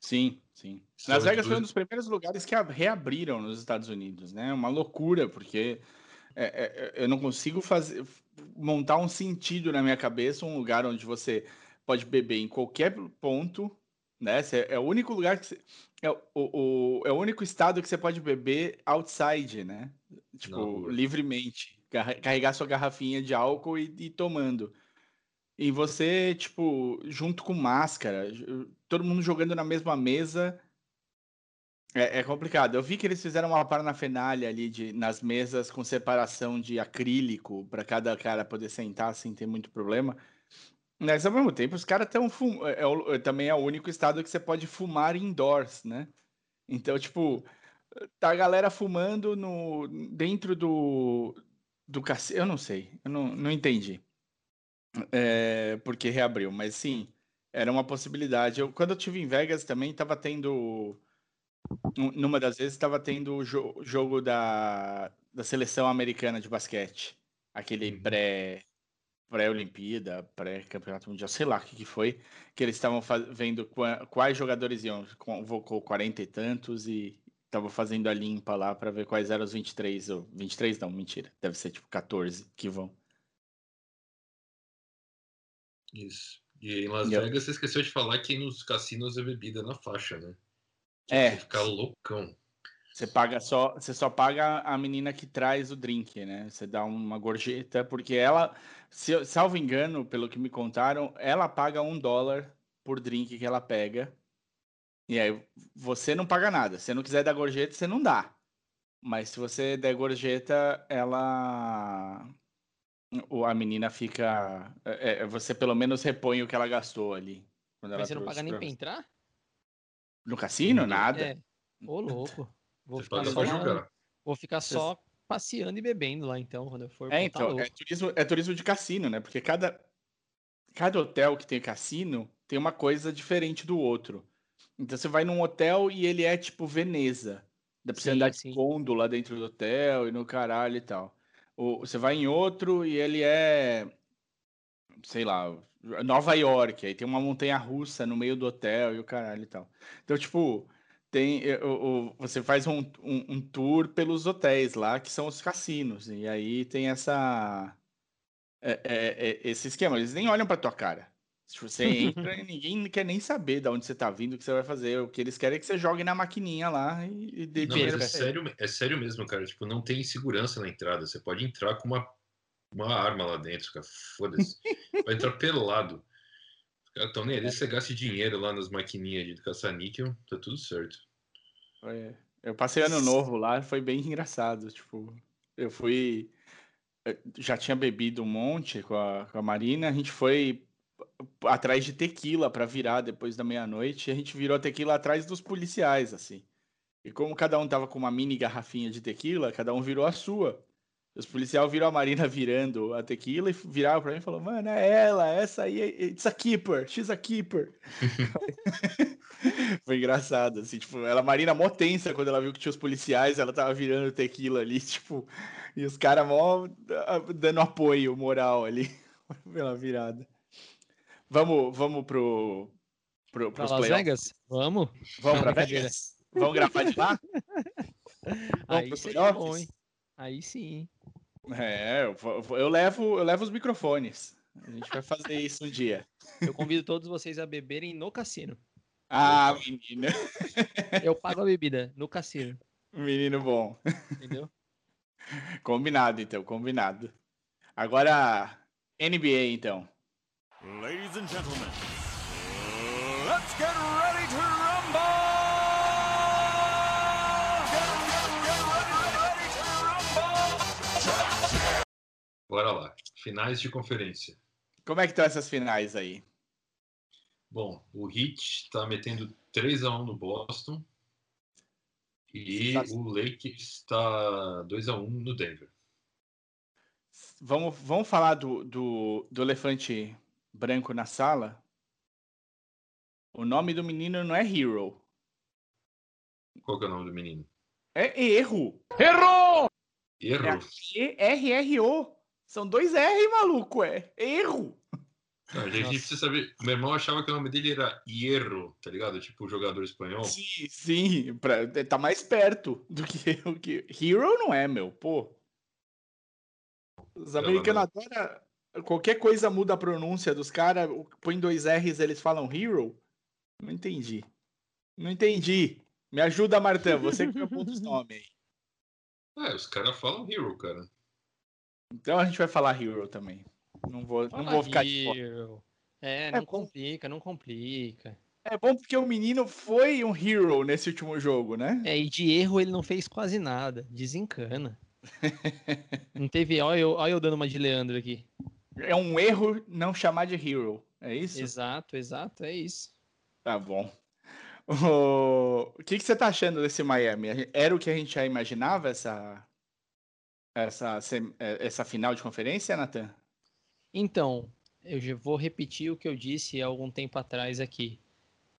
Speaker 2: Sim, sim. Las Vegas foi um dos primeiros lugares que reabriram nos Estados Unidos, né? Uma loucura, porque é, é, é, eu não consigo fazer montar um sentido na minha cabeça um lugar onde você pode beber em qualquer ponto, né? É o único lugar que você, é o, o, é o único estado que você pode beber outside, né? Tipo, não. livremente. Carregar sua garrafinha de álcool e ir tomando. E você, tipo, junto com máscara, todo mundo jogando na mesma mesa. É, é complicado. Eu vi que eles fizeram uma paranafernália ali de, nas mesas com separação de acrílico para cada cara poder sentar sem ter muito problema. Mas ao mesmo tempo, os caras estão fum... é, é, é, também é o único estado que você pode fumar indoors, né? Então, tipo, tá a galera fumando no dentro do do cacete. Eu não sei, eu não, não entendi é, porque reabriu, mas sim, era uma possibilidade. Eu, quando eu tive em Vegas também estava tendo, numa das vezes estava tendo o jo jogo da, da seleção americana de basquete, aquele uhum. pré pré-Olimpíada, pré-campeonato mundial, sei lá o que, que foi, que eles estavam vendo quais jogadores iam, convocou 40 e tantos e estavam fazendo a limpa lá para ver quais eram os 23, ou 23 não, mentira, deve ser tipo 14 que vão.
Speaker 3: Isso. E em Las Vegas você esqueceu de falar que nos cassinos é bebida na faixa, né?
Speaker 2: Que é.
Speaker 3: Ficar loucão.
Speaker 2: Você paga só, você só paga a menina que traz o drink, né? Você dá uma gorjeta, porque ela, se salvo engano, pelo que me contaram, ela paga um dólar por drink que ela pega. E aí você não paga nada. Se você não quiser dar gorjeta, você não dá. Mas se você der gorjeta, ela a menina fica. é, é, você pelo menos repõe o que ela gastou ali. quando ela
Speaker 4: Mas você não paga nem
Speaker 2: pra você.
Speaker 4: entrar?
Speaker 2: No cassino? Nada.
Speaker 4: É. Ô, louco. Vou
Speaker 3: Você
Speaker 4: ficar, só,
Speaker 3: jogar.
Speaker 4: vou ficar só passeando e bebendo lá, então, quando eu for.
Speaker 2: É,
Speaker 4: tá
Speaker 2: então, é turismo, é turismo de cassino, né? Porque cada, cada hotel que tem cassino tem uma coisa diferente do outro. Então você vai num hotel e ele é tipo Veneza. Dá pra você
Speaker 4: Sim,
Speaker 2: andar de
Speaker 4: sim.
Speaker 2: gôndola dentro do hotel e no caralho e tal. Você vai em outro e ele é, sei lá, Nova York. Aí tem uma montanha russa no meio do hotel e o caralho e tal. Então, tipo, tem, o- você faz um, um, um tour pelos hotéis lá, que são os cassinos. E aí tem essa. é- é- é- esse esquema. Eles nem olham pra tua cara. Se você entra, ninguém quer nem saber de onde você tá vindo, o que você vai fazer. O que eles querem é que você jogue na maquininha lá e, e dê
Speaker 3: Não,
Speaker 2: dinheiro
Speaker 3: mas é sério, é sério mesmo, cara. Tipo, não tem segurança na entrada. Você pode entrar com uma, uma arma lá dentro, cara. Foda-se. Vai entrar pelado. Estão nem aí. Você gaste dinheiro lá nas maquininhas de caça-níquel, tá tudo certo.
Speaker 2: Eu passei ano novo lá, foi bem engraçado. Tipo, eu fui. eu Já tinha bebido um monte com a, com a Marina, a gente foi atrás de tequila pra virar depois da meia-noite, a gente virou tequila atrás dos policiais, assim. E como cada um tava com uma mini garrafinha de tequila, cada um virou a sua. Os policiais viram a Marina virando a tequila e viraram pra mim e falaram, mano, é ela, essa aí, it's a keeper, she's a keeper. Foi engraçado, assim, tipo, ela, a Marina mó tensa quando ela viu que tinha os policiais, ela tava virando tequila ali, tipo, e os caras mó ah, dando apoio moral ali pela virada. Vamos, vamos pro, pro, pros
Speaker 4: Las
Speaker 2: playoffs?
Speaker 4: Vegas? Vamos?
Speaker 2: Vamos pra. Vegas? Vamos gravar de lá?
Speaker 4: Aí seria bom, hein? Aí sim.
Speaker 2: É, eu, eu levo, eu levo os microfones. A gente vai fazer isso um dia.
Speaker 4: Eu convido todos vocês a beberem no cassino.
Speaker 2: Ah, menino,
Speaker 4: Eu pago a bebida no cassino,
Speaker 2: menino bom.
Speaker 4: entendeu?
Speaker 2: Combinado, então, combinado. Agora, NBA, então.
Speaker 6: Ladies and gentlemen, let's get ready to rumble! Get, ready, ready to rumble!
Speaker 3: Bora lá. Finais de conferência.
Speaker 2: Como é que estão essas finais aí?
Speaker 3: Bom, o Heat tá metendo 3 a 1 no Boston. E
Speaker 2: Tá-
Speaker 3: o Lakers tá 2 a 1 no Denver.
Speaker 2: Vamos, vamos falar do, do, do elefante branco na sala? O nome do menino não é Hero.
Speaker 3: Qual que é o nome do menino?
Speaker 2: É Erro.
Speaker 3: Erro!
Speaker 2: E-R-R-O. São dois R, maluco, é. Erro.
Speaker 3: Não, a gente
Speaker 4: Nossa.
Speaker 3: precisa saber. Meu irmão achava que o nome dele era Hierro, tá ligado? Tipo jogador espanhol.
Speaker 2: Sim, sim. Pra, tá mais perto do que o que. Hero não é, meu, pô. Os americanos adoram. Qualquer coisa muda a pronúncia dos caras, põe dois R's eles falam hero? Não entendi. Não entendi. Me ajuda, Martã, você que me aponta os nomes aí.
Speaker 3: É, os caras falam Hero, cara.
Speaker 2: Então a gente vai falar hero também. Não vou, não vou ficar de fora.
Speaker 4: Hero. É,
Speaker 2: É
Speaker 4: não
Speaker 2: bom.
Speaker 4: complica, não complica.
Speaker 2: É bom porque o menino foi um hero nesse último jogo, né?
Speaker 4: É, e de erro ele não fez quase nada. Desencana. não teve. Olha eu, olha eu dando uma de Leandro aqui.
Speaker 2: É um erro não chamar de hero. É isso?
Speaker 4: Exato, exato, é isso.
Speaker 2: Tá bom. O, o que, que você tá achando desse Miami? Era o que a gente já imaginava, essa, essa, eh, essa final de conferência, Nathan?
Speaker 4: Então, eu já vou repetir o que eu disse há algum tempo atrás aqui.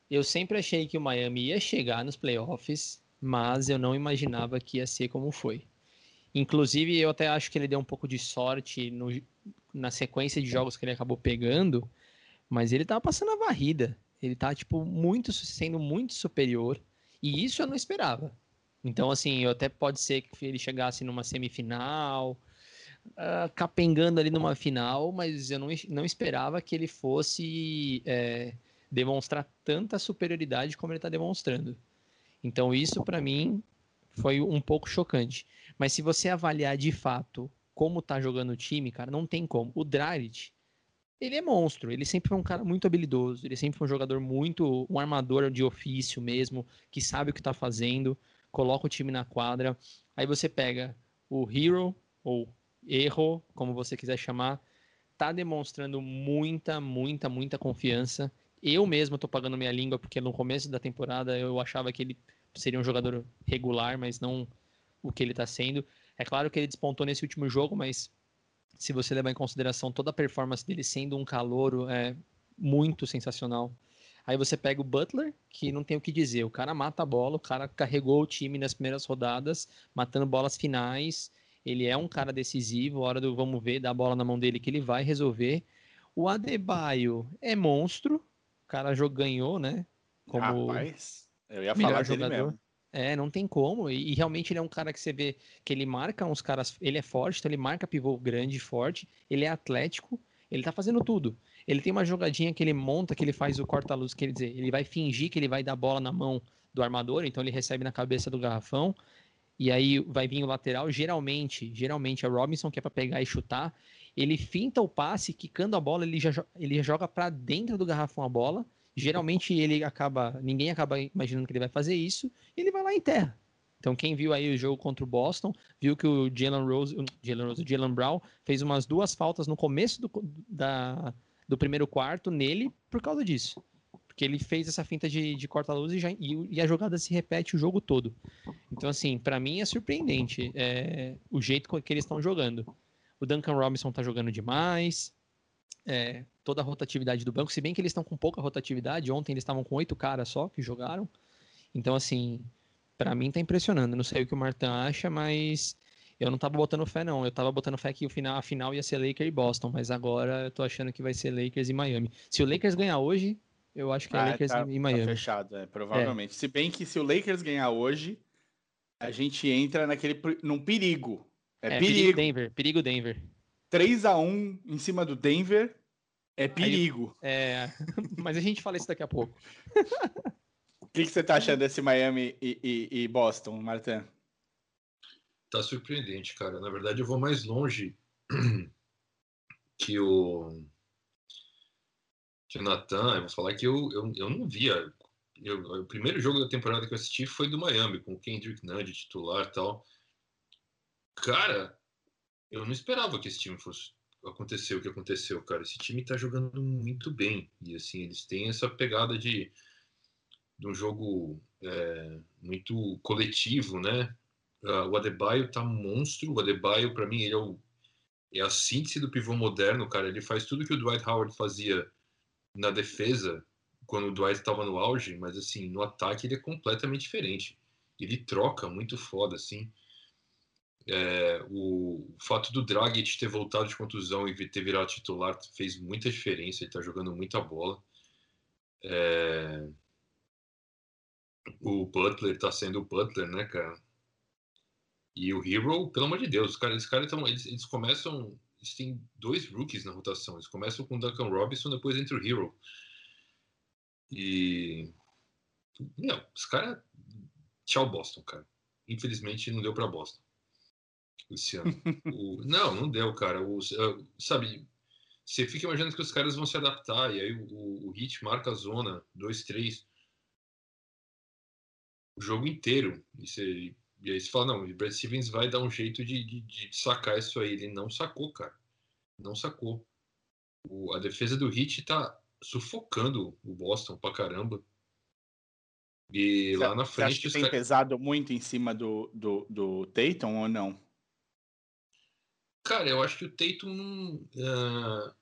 Speaker 4: Eu sempre achei que o Miami ia chegar nos playoffs, mas eu não imaginava que ia ser como foi. Inclusive, eu até acho que ele deu um pouco de sorte no- na sequência de jogos que ele acabou pegando, mas ele tava passando a varrida. Ele tá, tipo, muito, sendo muito superior, e isso eu não esperava. Então, assim, eu até pode ser que ele chegasse numa semifinal, ah, capengando ali numa final, mas eu não, não esperava que ele fosse é, demonstrar tanta superioridade como ele está demonstrando. Então isso para mim foi um pouco chocante. Mas se você avaliar de fato como tá jogando o time, cara, não tem como. O Dragic, ele é monstro. Ele sempre foi um cara muito habilidoso. Ele sempre foi um jogador muito, um armador de ofício mesmo, que sabe o que tá fazendo, coloca o time na quadra. Aí você pega o Hero ou erro, como você quiser chamar, tá demonstrando muita, muita, muita confiança. Eu mesmo tô pagando minha língua, porque no começo da temporada eu achava que ele seria um jogador regular, mas não o que ele tá sendo. É claro que ele despontou nesse último jogo, mas se você levar em consideração toda a performance dele sendo um calouro, é muito sensacional. Aí você pega o Butler, que não tem o que dizer. O cara mata a bola, o cara carregou o time nas primeiras rodadas, matando bolas finais. Ele é um cara decisivo, hora do vamos ver, dá a bola na mão dele que ele vai resolver. O Adebayo é monstro, o cara ganhou, né?
Speaker 2: Como Rapaz, eu ia falar jogador. mesmo.
Speaker 4: É, não tem como. E, e, realmente ele é um cara que você vê que ele marca uns caras. Ele é forte, então ele marca pivô grande, forte. Ele é atlético. Ele tá fazendo tudo. Ele tem uma jogadinha que ele monta, que ele faz o corta-luz, quer dizer, ele vai fingir que ele vai dar bola na mão do armador, então ele recebe na cabeça do garrafão. E aí vai vir o lateral. Geralmente, geralmente é Robinson que é para pegar e chutar. Ele finta o passe, quicando a bola, ele já, ele já joga para dentro do garrafão a bola Geralmente ele acaba, ninguém acaba imaginando que ele vai fazer isso, e ele vai lá em terra. Então quem viu aí o jogo contra o Boston, viu que o Jalen Rose, Jalen Rose, Jalen Brown fez umas duas faltas no começo do, da, do primeiro quarto nele por causa disso. Porque ele fez essa finta de, de corta-luz e, já, e, e, a jogada se repete o jogo todo. Então, assim, para mim é surpreendente é, o jeito que eles estão jogando. O Duncan Robinson tá jogando demais é, toda a rotatividade do banco, se bem que eles estão com pouca rotatividade, ontem eles estavam com oito caras só que jogaram. Então, assim, para mim tá impressionando. Não sei o que o Martin acha, mas eu não tava botando fé, não. Eu tava botando fé que o final, a final ia ser Lakers e Boston, mas agora eu tô achando que vai ser Lakers e Miami. Se o Lakers ganhar hoje, eu acho que é ah, Lakers tá, e Miami.
Speaker 2: Tá fechado, é, provavelmente. É. Se bem que se o Lakers ganhar hoje, a gente entra naquele num perigo. É, é perigo. perigo
Speaker 4: Denver, perigo Denver.
Speaker 2: 3 a 1 em cima do Denver é perigo.
Speaker 4: Aí, é, mas a gente fala isso daqui a pouco.
Speaker 2: O que, que, você tá achando desse Miami e, e, e Boston, Martin?
Speaker 3: Tá surpreendente, cara. Na verdade, eu vou mais longe que o que o Natan. Eu vou falar que eu, eu, eu não via. Eu, o primeiro jogo da temporada que eu assisti foi do Miami, com o Kendrick Nunn de titular e tal. Cara, eu não esperava que esse time fosse acontecer o que aconteceu, cara. Esse time tá jogando muito bem. E assim, eles têm essa pegada de, de um jogo é, muito coletivo, né? Uh, o Adebayo tá monstro. O Adebayo, para mim, ele é, o, é a síntese do pivô moderno, cara. Ele faz tudo que o Dwight Howard fazia na defesa quando o Dwight estava no auge, mas assim, no ataque ele é completamente diferente. Ele troca muito foda, assim. É, o, fato do Dragic ter voltado de contusão e ter virado titular fez muita diferença. Ele está jogando muita bola. É, o Butler está sendo o Butler, né, cara? E o Hero, pelo amor de Deus, cara, esses caras. Eles, eles, começam. Eles têm dois rookies na rotação. Eles começam com o Duncan Robinson, depois entra o Hero. E. Não, os caras. Tchau, Boston, cara. Infelizmente não deu para Boston esse ano. o, não, não deu, cara. O, sabe, você fica imaginando que os caras vão se adaptar, e aí o, o Hit marca a zona 2-3 o jogo inteiro. E, você, e aí você fala, não, o Brad Stevens vai dar um jeito de, de, de, sacar isso aí. Ele não sacou, cara. Não sacou. O, a defesa do Hit tá sufocando o Boston pra caramba. E lá na frente. Você acha
Speaker 2: que tem pesado muito em cima do, do, do Tatum ou não?
Speaker 3: Cara, eu acho que o Tatum uh,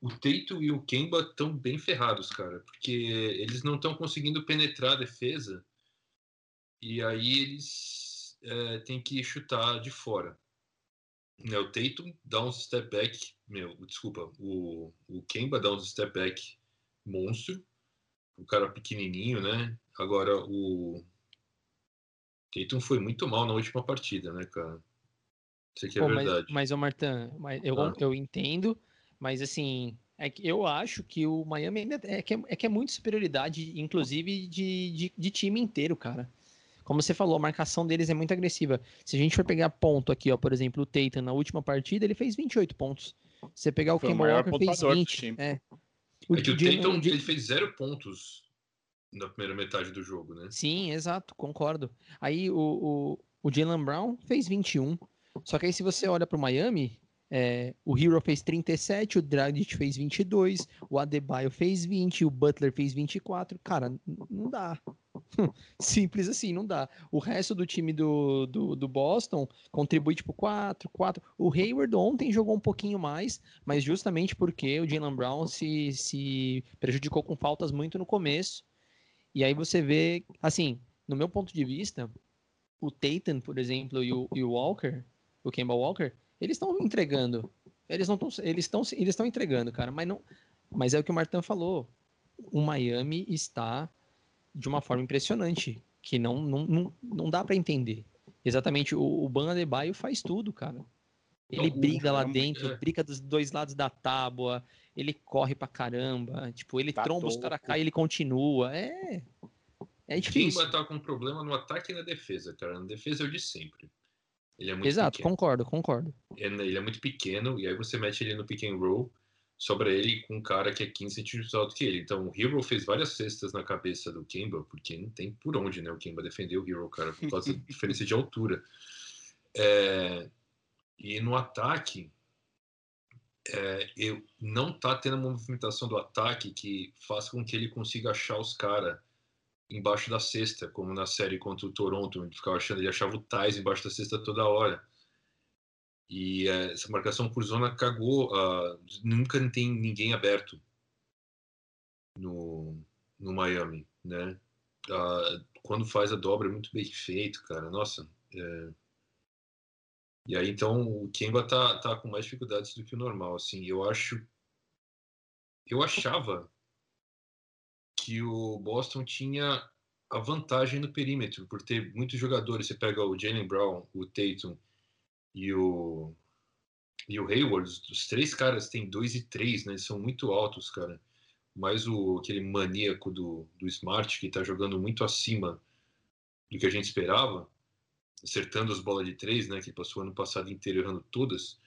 Speaker 3: o Tatum e o Kemba estão bem ferrados, cara, porque eles não estão conseguindo penetrar a defesa e aí eles uh, têm que chutar de fora. Né, o Tatum dá uns step back, meu, desculpa, o, o Kemba dá uns step back monstro, o cara pequenininho, né? Agora o Tatum foi muito mal na última partida, né, cara? Isso aqui é Pô, verdade.
Speaker 4: Mas, mas ô Martin, eu, ah. eu entendo, mas assim, é que eu acho que o Miami ainda é que é, é, que é muito superioridade, inclusive de, de, de, time inteiro, cara. Como você falou, a marcação deles é muito agressiva. Se a gente for pegar ponto aqui, ó, por exemplo, o Tatum na última partida, ele fez 28 pontos. Se você pegar o Kemba Walker, fez 20.
Speaker 3: É. O, é que o Tatum, ele fez zero pontos na primeira metade do jogo, né?
Speaker 4: Sim, exato, concordo. Aí o, o, o Jalen Brown fez 21. Só que aí se você olha pro Miami, é, o Hero fez 37, o Dragic fez 22, o Adebayo fez 20, o Butler fez 24. Cara, não dá. Simples assim, não dá. O resto do time do, do, do Boston contribui tipo 4, 4. O Hayward ontem jogou um pouquinho mais, mas justamente porque o Jalen Brown se, se prejudicou com faltas muito no começo. E aí você vê, assim, no meu ponto de vista, o Tatum, por exemplo, e o, e o Walker, o Kemba Walker, eles estão entregando. Eles não estão, eles estão, eles estão entregando, cara. Mas não, mas é o que o Martin falou. O Miami está de uma forma impressionante, que não, não, não, não dá para entender. Exatamente, o, o Ban Adebayo faz tudo, cara. Ele briga lá
Speaker 2: é
Speaker 4: dentro,
Speaker 3: é.
Speaker 4: briga dos dois lados da tábua, ele corre pra caramba, tipo, ele
Speaker 2: Tá
Speaker 4: tromba os caras cá e ele continua. É. É
Speaker 3: O
Speaker 4: difícil.
Speaker 3: Kemba tá com problema no ataque e na defesa, cara. Na defesa é o de sempre. Ele é muito
Speaker 4: Exato,
Speaker 3: pequeno.
Speaker 4: concordo, concordo.
Speaker 3: Ele é muito pequeno, e aí você mete ele no pick and roll, sobra ele com um cara que é 15 centímetros alto que ele. Então o Hero fez várias cestas na cabeça do Kemba, porque não tem por onde, né? O Kemba defender o Hero, cara, por causa da diferença de altura. É, E no ataque, é, eu, não tá tendo uma movimentação do ataque que faça com que ele consiga achar os caras embaixo da cesta, como na série contra o Toronto, onde ficava achando, ele achava o Tais embaixo da cesta toda hora. E eh, essa marcação por zona cagou. ah, nunca tem ninguém aberto no, no Miami, né? Ah, quando faz a dobra é muito bem feito, cara. Nossa. é. E aí então o Kemba tá, tá com mais dificuldades do que o normal, assim. Eu acho, eu achava que o Boston tinha a vantagem no perímetro por ter muitos jogadores. Você pega o Jalen Brown, o Tatum e o e o Hayward, os três caras têm dois e três, né? Eles são muito altos, cara. Mais o aquele maníaco do, do Smart que tá jogando muito acima do que a gente esperava, acertando as bolas de três, né? Que passou ano passado inteiro errando todas.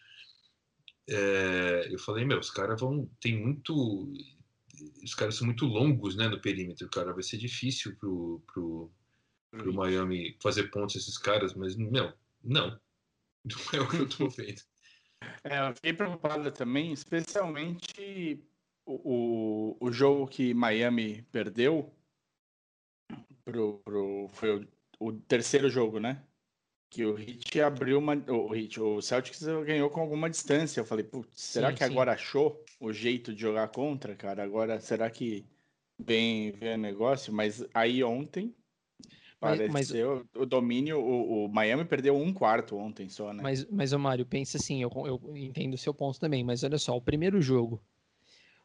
Speaker 3: É, eu falei, meu, os caras vão tem muito os caras são muito longos, né, no perímetro, cara. Vai ser difícil pro, pro, pro Miami fazer pontos esses caras, mas, meu, não. Não é o que eu tô vendo.
Speaker 2: É, eu fiquei preocupado também, especialmente o, o, o jogo que Miami perdeu pro, pro, foi o, o terceiro jogo, né? Que o Heat abriu uma. O, Heat, o Celtics ganhou com alguma distância. Eu falei, putz, será
Speaker 4: Sim,
Speaker 2: que
Speaker 4: sim.
Speaker 2: agora achou o jeito de jogar contra, cara? Agora, será que vem, o negócio? Mas aí ontem.
Speaker 4: Mas- mas-
Speaker 2: o domínio. O, o Miami perdeu um quarto ontem só, né?
Speaker 4: Mas, mas ô Mário, pensa assim, eu, eu entendo o seu ponto também, mas olha só, o primeiro jogo,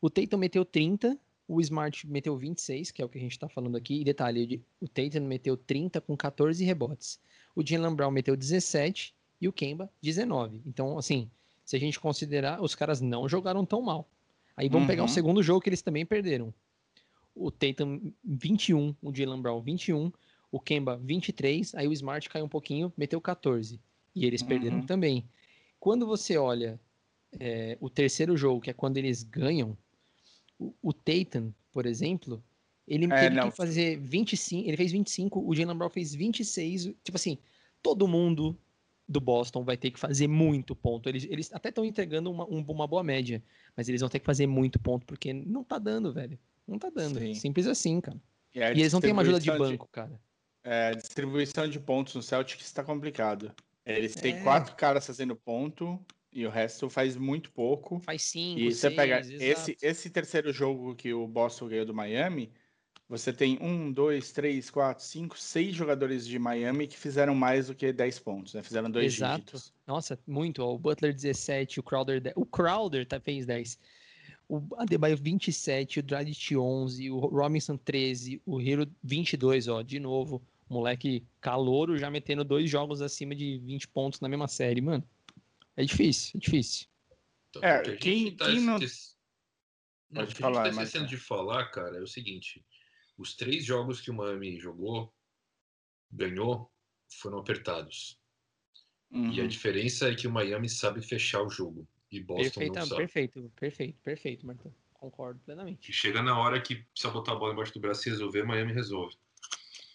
Speaker 4: o Tatum meteu 30, o Smart meteu 26, que é o que a gente tá falando aqui, e detalhe, o Tatum meteu 30 com 14 rebotes, o Jalen Brown meteu 17 e o Kemba 19. Então, assim, se a gente considerar, os caras não jogaram tão mal. Aí vamos pegar o
Speaker 2: Uhum.
Speaker 4: segundo jogo que eles também perderam. O Tatum 21, o Jalen Brown 21, o Kemba 23, aí o Smart caiu um pouquinho, meteu 14. E eles perderam
Speaker 2: Uhum.
Speaker 4: também. Quando você olha é, o terceiro jogo, que é quando eles ganham, o, o Tatum, por exemplo, ele
Speaker 2: É,
Speaker 4: teve
Speaker 2: não.
Speaker 4: que fazer 25, ele fez 25, o Jalen Brown fez 26, tipo assim, todo mundo do Boston vai ter que fazer muito ponto. Eles, eles até estão entregando uma, um- uma boa média, mas eles vão ter que fazer muito ponto, porque não tá dando, velho. Não tá dando.
Speaker 2: Sim.
Speaker 4: Simples assim, cara.
Speaker 2: E,
Speaker 4: E eles não têm uma ajuda de banco, cara.
Speaker 2: É, a distribuição de pontos no Celtics está complicado. Eles têm
Speaker 4: É.
Speaker 2: quatro caras fazendo ponto e o resto faz muito pouco.
Speaker 4: Faz cinco,
Speaker 2: E você
Speaker 4: seis,
Speaker 2: pega
Speaker 4: exato.
Speaker 2: esse, esse terceiro jogo que o Boston ganhou do Miami, você tem um, dois, três, quatro, cinco, seis jogadores de Miami que fizeram mais do que 10 pontos, né? Fizeram dois
Speaker 4: Exato.
Speaker 2: dígitos.
Speaker 4: Nossa, muito. ó, o Butler 17, o Crowder 10. O Crowder tá, fez 10. O Adebayo 27, o Dragic 11, o Robinson 13, o Hero 22, ó, de novo. Moleque calouro já metendo dois jogos acima de 20 pontos na mesma série, mano. É difícil, é difícil.
Speaker 3: Então,
Speaker 2: É, quem-
Speaker 3: tá
Speaker 2: quem não-
Speaker 3: esque- Não,
Speaker 2: Pode
Speaker 3: o que
Speaker 2: falar,
Speaker 3: a gente tá esquecendo de falar, cara, é o seguinte: os três jogos que o Miami jogou, ganhou, foram apertados. E a
Speaker 2: Uhum.
Speaker 3: diferença é que o Miami sabe fechar o jogo e Boston
Speaker 4: Perfeita,
Speaker 3: não sabe.
Speaker 4: perfeito, perfeito, perfeito, Martão. Concordo plenamente.
Speaker 3: E chega na hora que precisa botar a bola embaixo do braço e resolver, Miami resolve.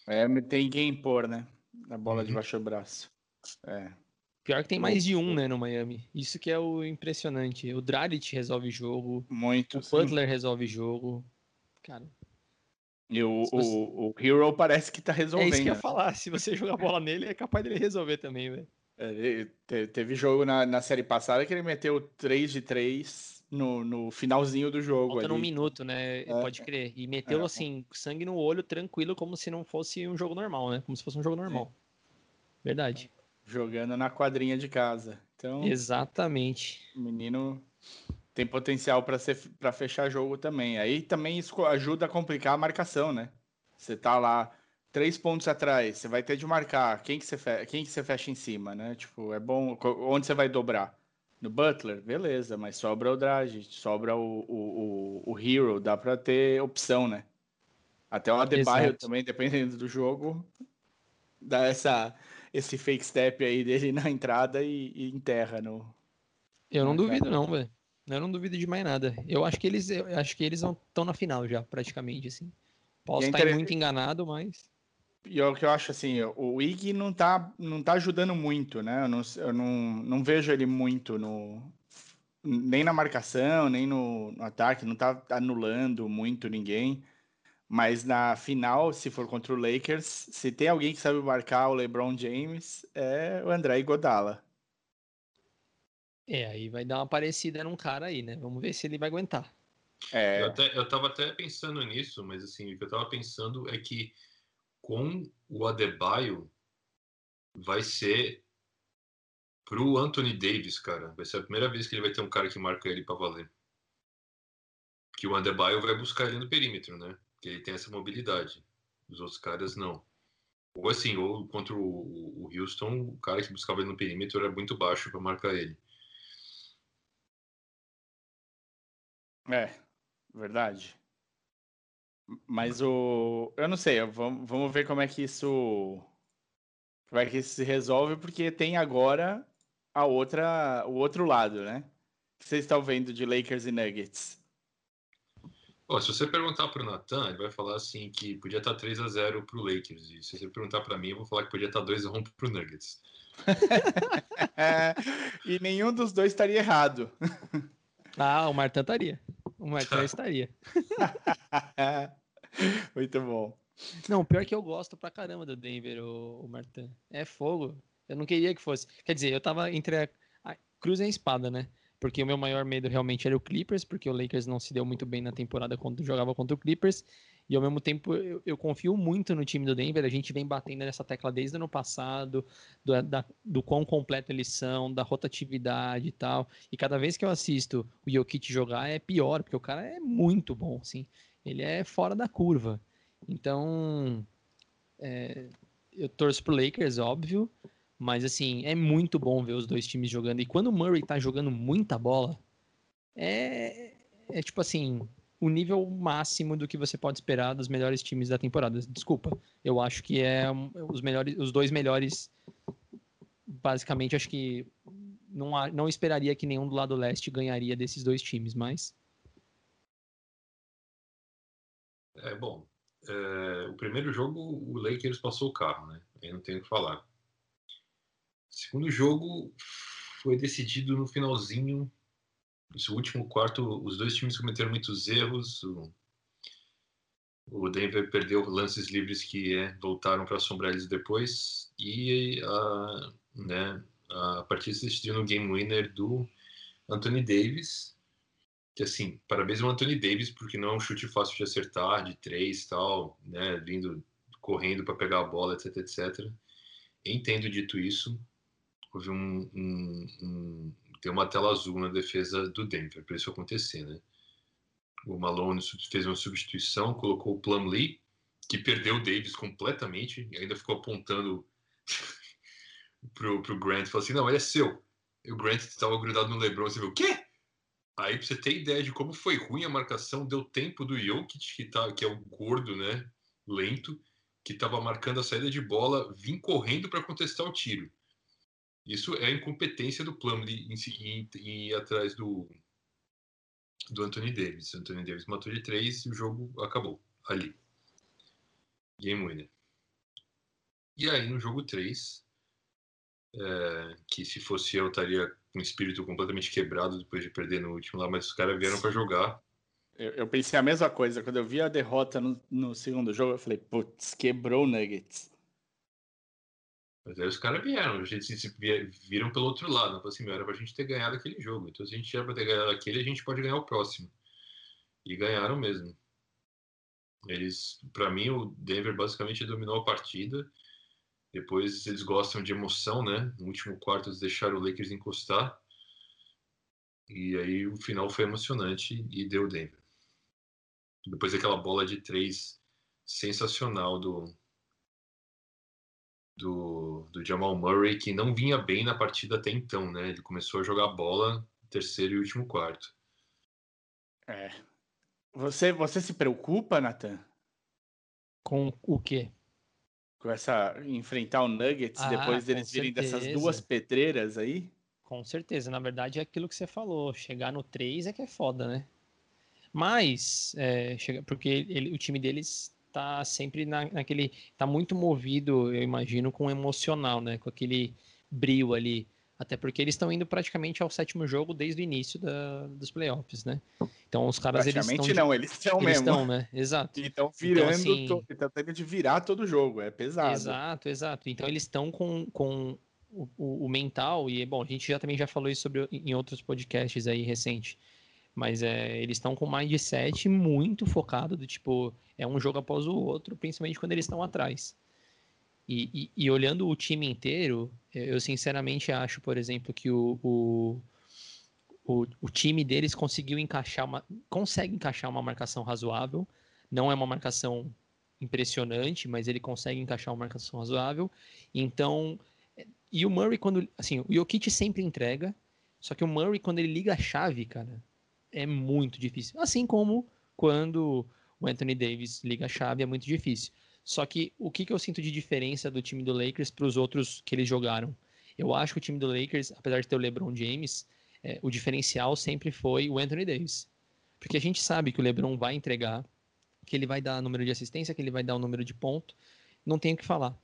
Speaker 2: É, tem quem pôr, né? A bola
Speaker 3: Uhum.
Speaker 2: debaixo do braço. É.
Speaker 4: Pior que tem mais de um, né, no Miami. Isso que é o impressionante. O Dragic resolve jogo,
Speaker 2: Muito.
Speaker 4: o
Speaker 2: sim.
Speaker 4: Butler resolve jogo. Cara,
Speaker 2: E o,
Speaker 4: você-
Speaker 2: o, o Hero parece que tá
Speaker 4: é
Speaker 2: resolvendo.
Speaker 4: isso que eu ia falar. Se você jogar bola nele, é capaz dele resolver também, velho.
Speaker 2: É, teve jogo na, na série passada que ele meteu 3 de 3 no, no finalzinho do jogo.
Speaker 4: Faltando um
Speaker 2: ali.
Speaker 4: minuto, né?
Speaker 2: É.
Speaker 4: Pode crer. E meteu,
Speaker 2: É.
Speaker 4: assim, sangue no olho, tranquilo, como se não fosse um jogo normal, né? Como se fosse um jogo normal. Verdade.
Speaker 2: Jogando na quadrinha de casa. Então,
Speaker 4: Exatamente.
Speaker 2: o menino tem potencial para ser para fechar jogo também. Aí também isso ajuda a complicar a marcação, né? Você tá lá três pontos atrás, você vai ter de marcar quem que você fe... quem que você fecha em cima, né? Tipo, é bom onde você vai dobrar. No Butler, beleza, mas sobra o Dragic, sobra o, o, o, o Hero, dá para ter opção, né? Até o Adebayo
Speaker 4: Exato.
Speaker 2: também, dependendo do jogo, dá essa esse fake step aí dele na entrada e, e enterra no,
Speaker 4: Eu não duvido, não, velho. Eu não duvido de mais nada. Eu acho que eles, eu acho que eles estão na final já, praticamente, assim. Posso
Speaker 2: é
Speaker 4: estar muito enganado, mas.
Speaker 2: E é o que eu acho assim, o Ig não tá, não tá ajudando muito, né? Eu não, eu não, não vejo ele muito no. Nem na marcação, nem no, no ataque, não tá anulando muito ninguém. Mas na final, se for contra o Lakers, se tem alguém que sabe marcar o LeBron James, é o André Iguodala.
Speaker 4: É, aí vai dar uma parecida num cara aí, né? Vamos ver se ele vai aguentar.
Speaker 2: É,
Speaker 3: Eu, até, eu tava até pensando nisso, mas assim, o que eu tava pensando é que com o Adebayo vai ser pro Anthony Davis, cara. Vai ser a primeira vez que ele vai ter um cara que marca ele pra valer. Que o Adebayo vai buscar ele no perímetro, né? Porque ele tem essa mobilidade. Os outros caras não. Ou assim, ou contra o, o Houston, o cara que buscava ele no perímetro era muito baixo pra marcar ele.
Speaker 2: É, verdade. Mas o. Eu não sei, vamos, vamos ver como é que isso. Como é que isso se resolve, porque tem agora a outra, o outro lado, né? O que vocês estão vendo de Lakers e Nuggets?
Speaker 3: Ó, se você perguntar pro Natan, ele vai falar assim que podia estar 3 a 0 pro Lakers. E se você perguntar pra mim, eu vou falar que podia estar 2 a 1 pro Nuggets.
Speaker 2: É, e nenhum dos dois estaria errado.
Speaker 4: Ah, o Martin estaria. O Martin estaria.
Speaker 2: Muito bom.
Speaker 4: Não, pior que eu gosto pra caramba do Denver, o, o Martin. É fogo. Eu não queria que fosse. Quer dizer, eu tava entre a, a cruz e a espada, né? Porque o meu maior medo realmente era o Clippers, porque o Lakers não se deu muito bem na temporada quando jogava contra o Clippers. E ao mesmo tempo eu, eu confio muito no time do Denver. A gente vem batendo nessa tecla desde o ano passado, do, da- do quão completo eles são, da rotatividade e tal. E cada vez que eu assisto o Jokic jogar é pior, porque o cara é muito bom, assim. Ele é fora da curva. Então, é, eu torço pro Lakers, óbvio, mas assim, é muito bom ver os dois times jogando. E quando o Murray tá jogando muita bola, é, é tipo assim, o nível máximo do que você pode esperar dos melhores times da temporada. Desculpa, eu acho que é os melhores, os dois melhores. Basicamente, acho que não, há- não esperaria que nenhum do lado leste ganharia desses dois times, mas
Speaker 3: É bom. é, o primeiro jogo, o Lakers passou o carro, né? Aí não tenho o que falar. O segundo jogo foi decidido no finalzinho. Esse último quarto, os dois times cometeram muitos erros. O, Denver perdeu lances livres que é, voltaram para assombrar eles depois. E a, né, a partida se decidiu no game winner do Anthony Davis que assim, parabéns ao Anthony Davis, porque não é um chute fácil de acertar, de três tal, né, vindo correndo para pegar a bola, etc, etc. Entendo dito isso, houve um, um, um tem uma tela azul na defesa do Denver para isso acontecer, né? O Malone fez uma substituição, colocou o Plumlee, que perdeu o Davis completamente, e ainda ficou apontando pro, pro Grant, falou assim, não, ele é seu. E o Grant estava grudado no LeBron, você viu, o quê? Aí, pra você ter ideia de como foi ruim a marcação, deu tempo do Jokic, que, tá, que é o gordo, né? Lento, que estava marcando a saída de bola, vir correndo para contestar o tiro. Isso é a incompetência do Plumlee em, em, ir atrás do, do Anthony Davis. Anthony Davis matou de três e o jogo acabou ali. Game winner. E aí, no jogo 3, é, que se fosse eu estaria com o espírito completamente quebrado depois de perder no último lá, mas os caras vieram para jogar.
Speaker 2: Eu, eu, pensei a mesma coisa. Quando eu vi a derrota no, no segundo jogo, eu falei, putz, quebrou o Nuggets.
Speaker 3: Mas aí os caras vieram, a gente se viram pelo outro lado. Falei assim, era pra gente ter ganhado aquele jogo. Então, se a gente era pra ter ganhado aquele, a gente pode ganhar o próximo. E ganharam mesmo. Eles, para mim, o Denver basicamente dominou a partida. Depois eles gostam de emoção, né? No último quarto eles deixaram o Lakers encostar. E aí o final foi emocionante e deu Denver. Depois daquela bola de três sensacional do, do, do Jamal Murray, que não vinha bem na partida até então, né? Ele começou a jogar bola no terceiro e último quarto.
Speaker 2: É. Você, você se preocupa, Nathan?
Speaker 4: Com o quê?
Speaker 2: Com essa. enfrentar o Nuggets ah, depois deles virem dessas duas pedreiras aí?
Speaker 4: Com certeza. Na verdade, é aquilo que você falou. Chegar no 3 é que é foda, né? Mas, é, chega, porque ele, o time deles tá sempre na, naquele. tá muito movido, eu imagino, com o emocional, né? Com aquele brilho ali. Até porque eles estão indo praticamente ao sétimo jogo desde o início da, dos playoffs, né? Então os caras eles estão.
Speaker 2: Praticamente não, eles estão mesmo.
Speaker 4: Estão, né? Exato.
Speaker 2: E estão virando, então, assim, estão tendo de virar todo jogo, é pesado.
Speaker 4: Exato, exato. Então eles estão com, com o, o, o, mental, e bom, a gente já também já falou isso sobre, em outros podcasts aí recente. Mas é, eles estão com um mindset muito focado do tipo, é um jogo após o outro, principalmente quando eles estão atrás. E, e, e, olhando o time inteiro, eu sinceramente acho, por exemplo, que o, o, o, o, time deles conseguiu encaixar uma. consegue encaixar uma marcação razoável. Não é uma marcação impressionante, mas ele consegue encaixar uma marcação razoável. Então. E o Murray, quando. Assim, o Jokic sempre entrega. Só que o Murray, quando ele liga a chave, cara, é muito difícil. Assim como quando o Anthony Davis liga a chave, é muito difícil. Só que o que, que eu sinto de diferença do time do Lakers para os outros que eles jogaram? Eu acho que o time do Lakers, apesar de ter o LeBron James, é, o diferencial sempre foi o Anthony Davis. Porque a gente sabe que o LeBron vai entregar, que ele vai dar número de assistência, que ele vai dar o número de ponto. Não tem o que falar,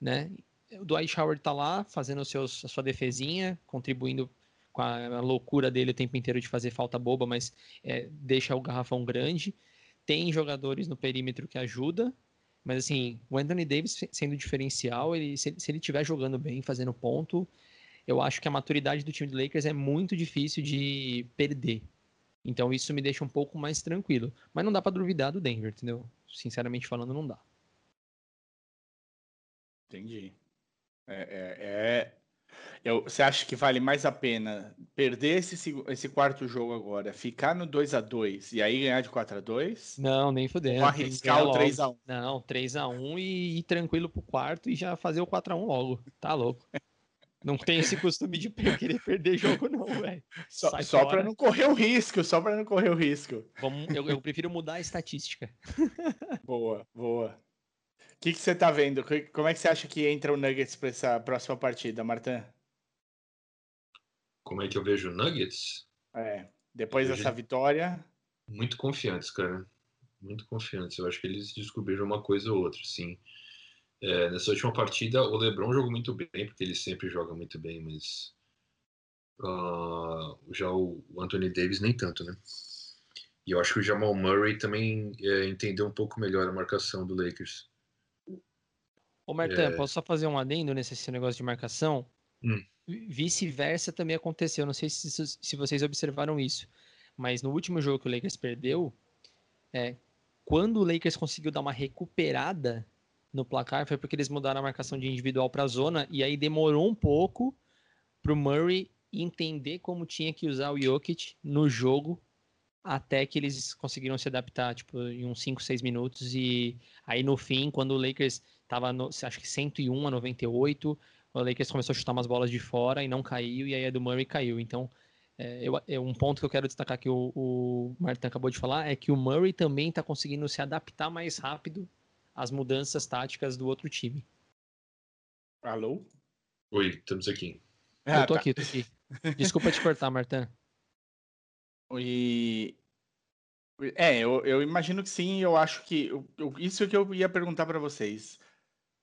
Speaker 4: né? O Dwight Howard tá lá fazendo seus, a sua defesinha, contribuindo com a, loucura dele o tempo inteiro de fazer falta boba, mas é, deixa o garrafão grande. Tem jogadores no perímetro que ajuda, mas assim, o Anthony Davis sendo diferencial, ele, se, se ele estiver jogando bem, fazendo ponto, eu acho que a maturidade do time do Lakers é muito difícil de perder. Então isso me deixa um pouco mais tranquilo. Mas não dá para duvidar do Denver, entendeu? Sinceramente falando, não dá.
Speaker 2: Entendi. É, é, é, eu, você acha que vale mais a pena perder esse, esse quarto jogo agora, ficar no 2 a 2 e aí ganhar de 4 a 2
Speaker 4: Não, nem fudendo.
Speaker 2: Ou arriscar o 3 a 1
Speaker 4: Não, 3 a 1 e ir tranquilo pro quarto e já fazer o 4 a 1 logo. Tá louco. Não tem esse costume de querer perder jogo, não, velho.
Speaker 2: Só, só para não correr o risco, só para não correr o risco.
Speaker 4: Vamos, eu, eu prefiro mudar a estatística.
Speaker 2: boa, boa. O que, que você tá vendo? Como é que você acha que entra o Nuggets para essa próxima partida, Martin?
Speaker 3: como é que eu vejo o Nuggets?
Speaker 2: É, depois dessa vitória.
Speaker 3: Muito confiantes, cara. Muito confiantes. Eu acho que eles descobriram uma coisa ou outra, sim. É, nessa última partida, o LeBron jogou muito bem, porque ele sempre joga muito bem, mas uh, já o Anthony Davis nem tanto, né? E eu acho que o Jamal Murray também é, entendeu um pouco melhor a marcação do Lakers.
Speaker 4: Ô, Martin, é... posso só fazer um adendo nesse negócio de marcação?
Speaker 3: Hum.
Speaker 4: Vice-versa também aconteceu. Não sei se, se vocês observaram isso. Mas no último jogo que o Lakers perdeu, é, quando o Lakers conseguiu dar uma recuperada no placar, foi porque eles mudaram a marcação de individual para zona. E aí demorou um pouco para o Murray entender como tinha que usar o Jokic no jogo até que eles conseguiram se adaptar, tipo, em uns 5, 6 minutos. E aí no fim, quando o Lakers estava, acho que 101 a 98, o Lakers começou a chutar umas bolas de fora e não caiu, e aí a do Murray caiu. Então, é, eu, é um ponto que eu quero destacar que o, o Martin acabou de falar é que o Murray também está conseguindo se adaptar mais rápido às mudanças táticas do outro time.
Speaker 2: Alô?
Speaker 3: Oi, estamos aqui.
Speaker 4: Ah, eu tô tá. aqui, tô aqui. Desculpa te cortar, Martin.
Speaker 2: E... É, eu, eu imagino que sim, eu acho que. Eu, isso que eu ia perguntar para vocês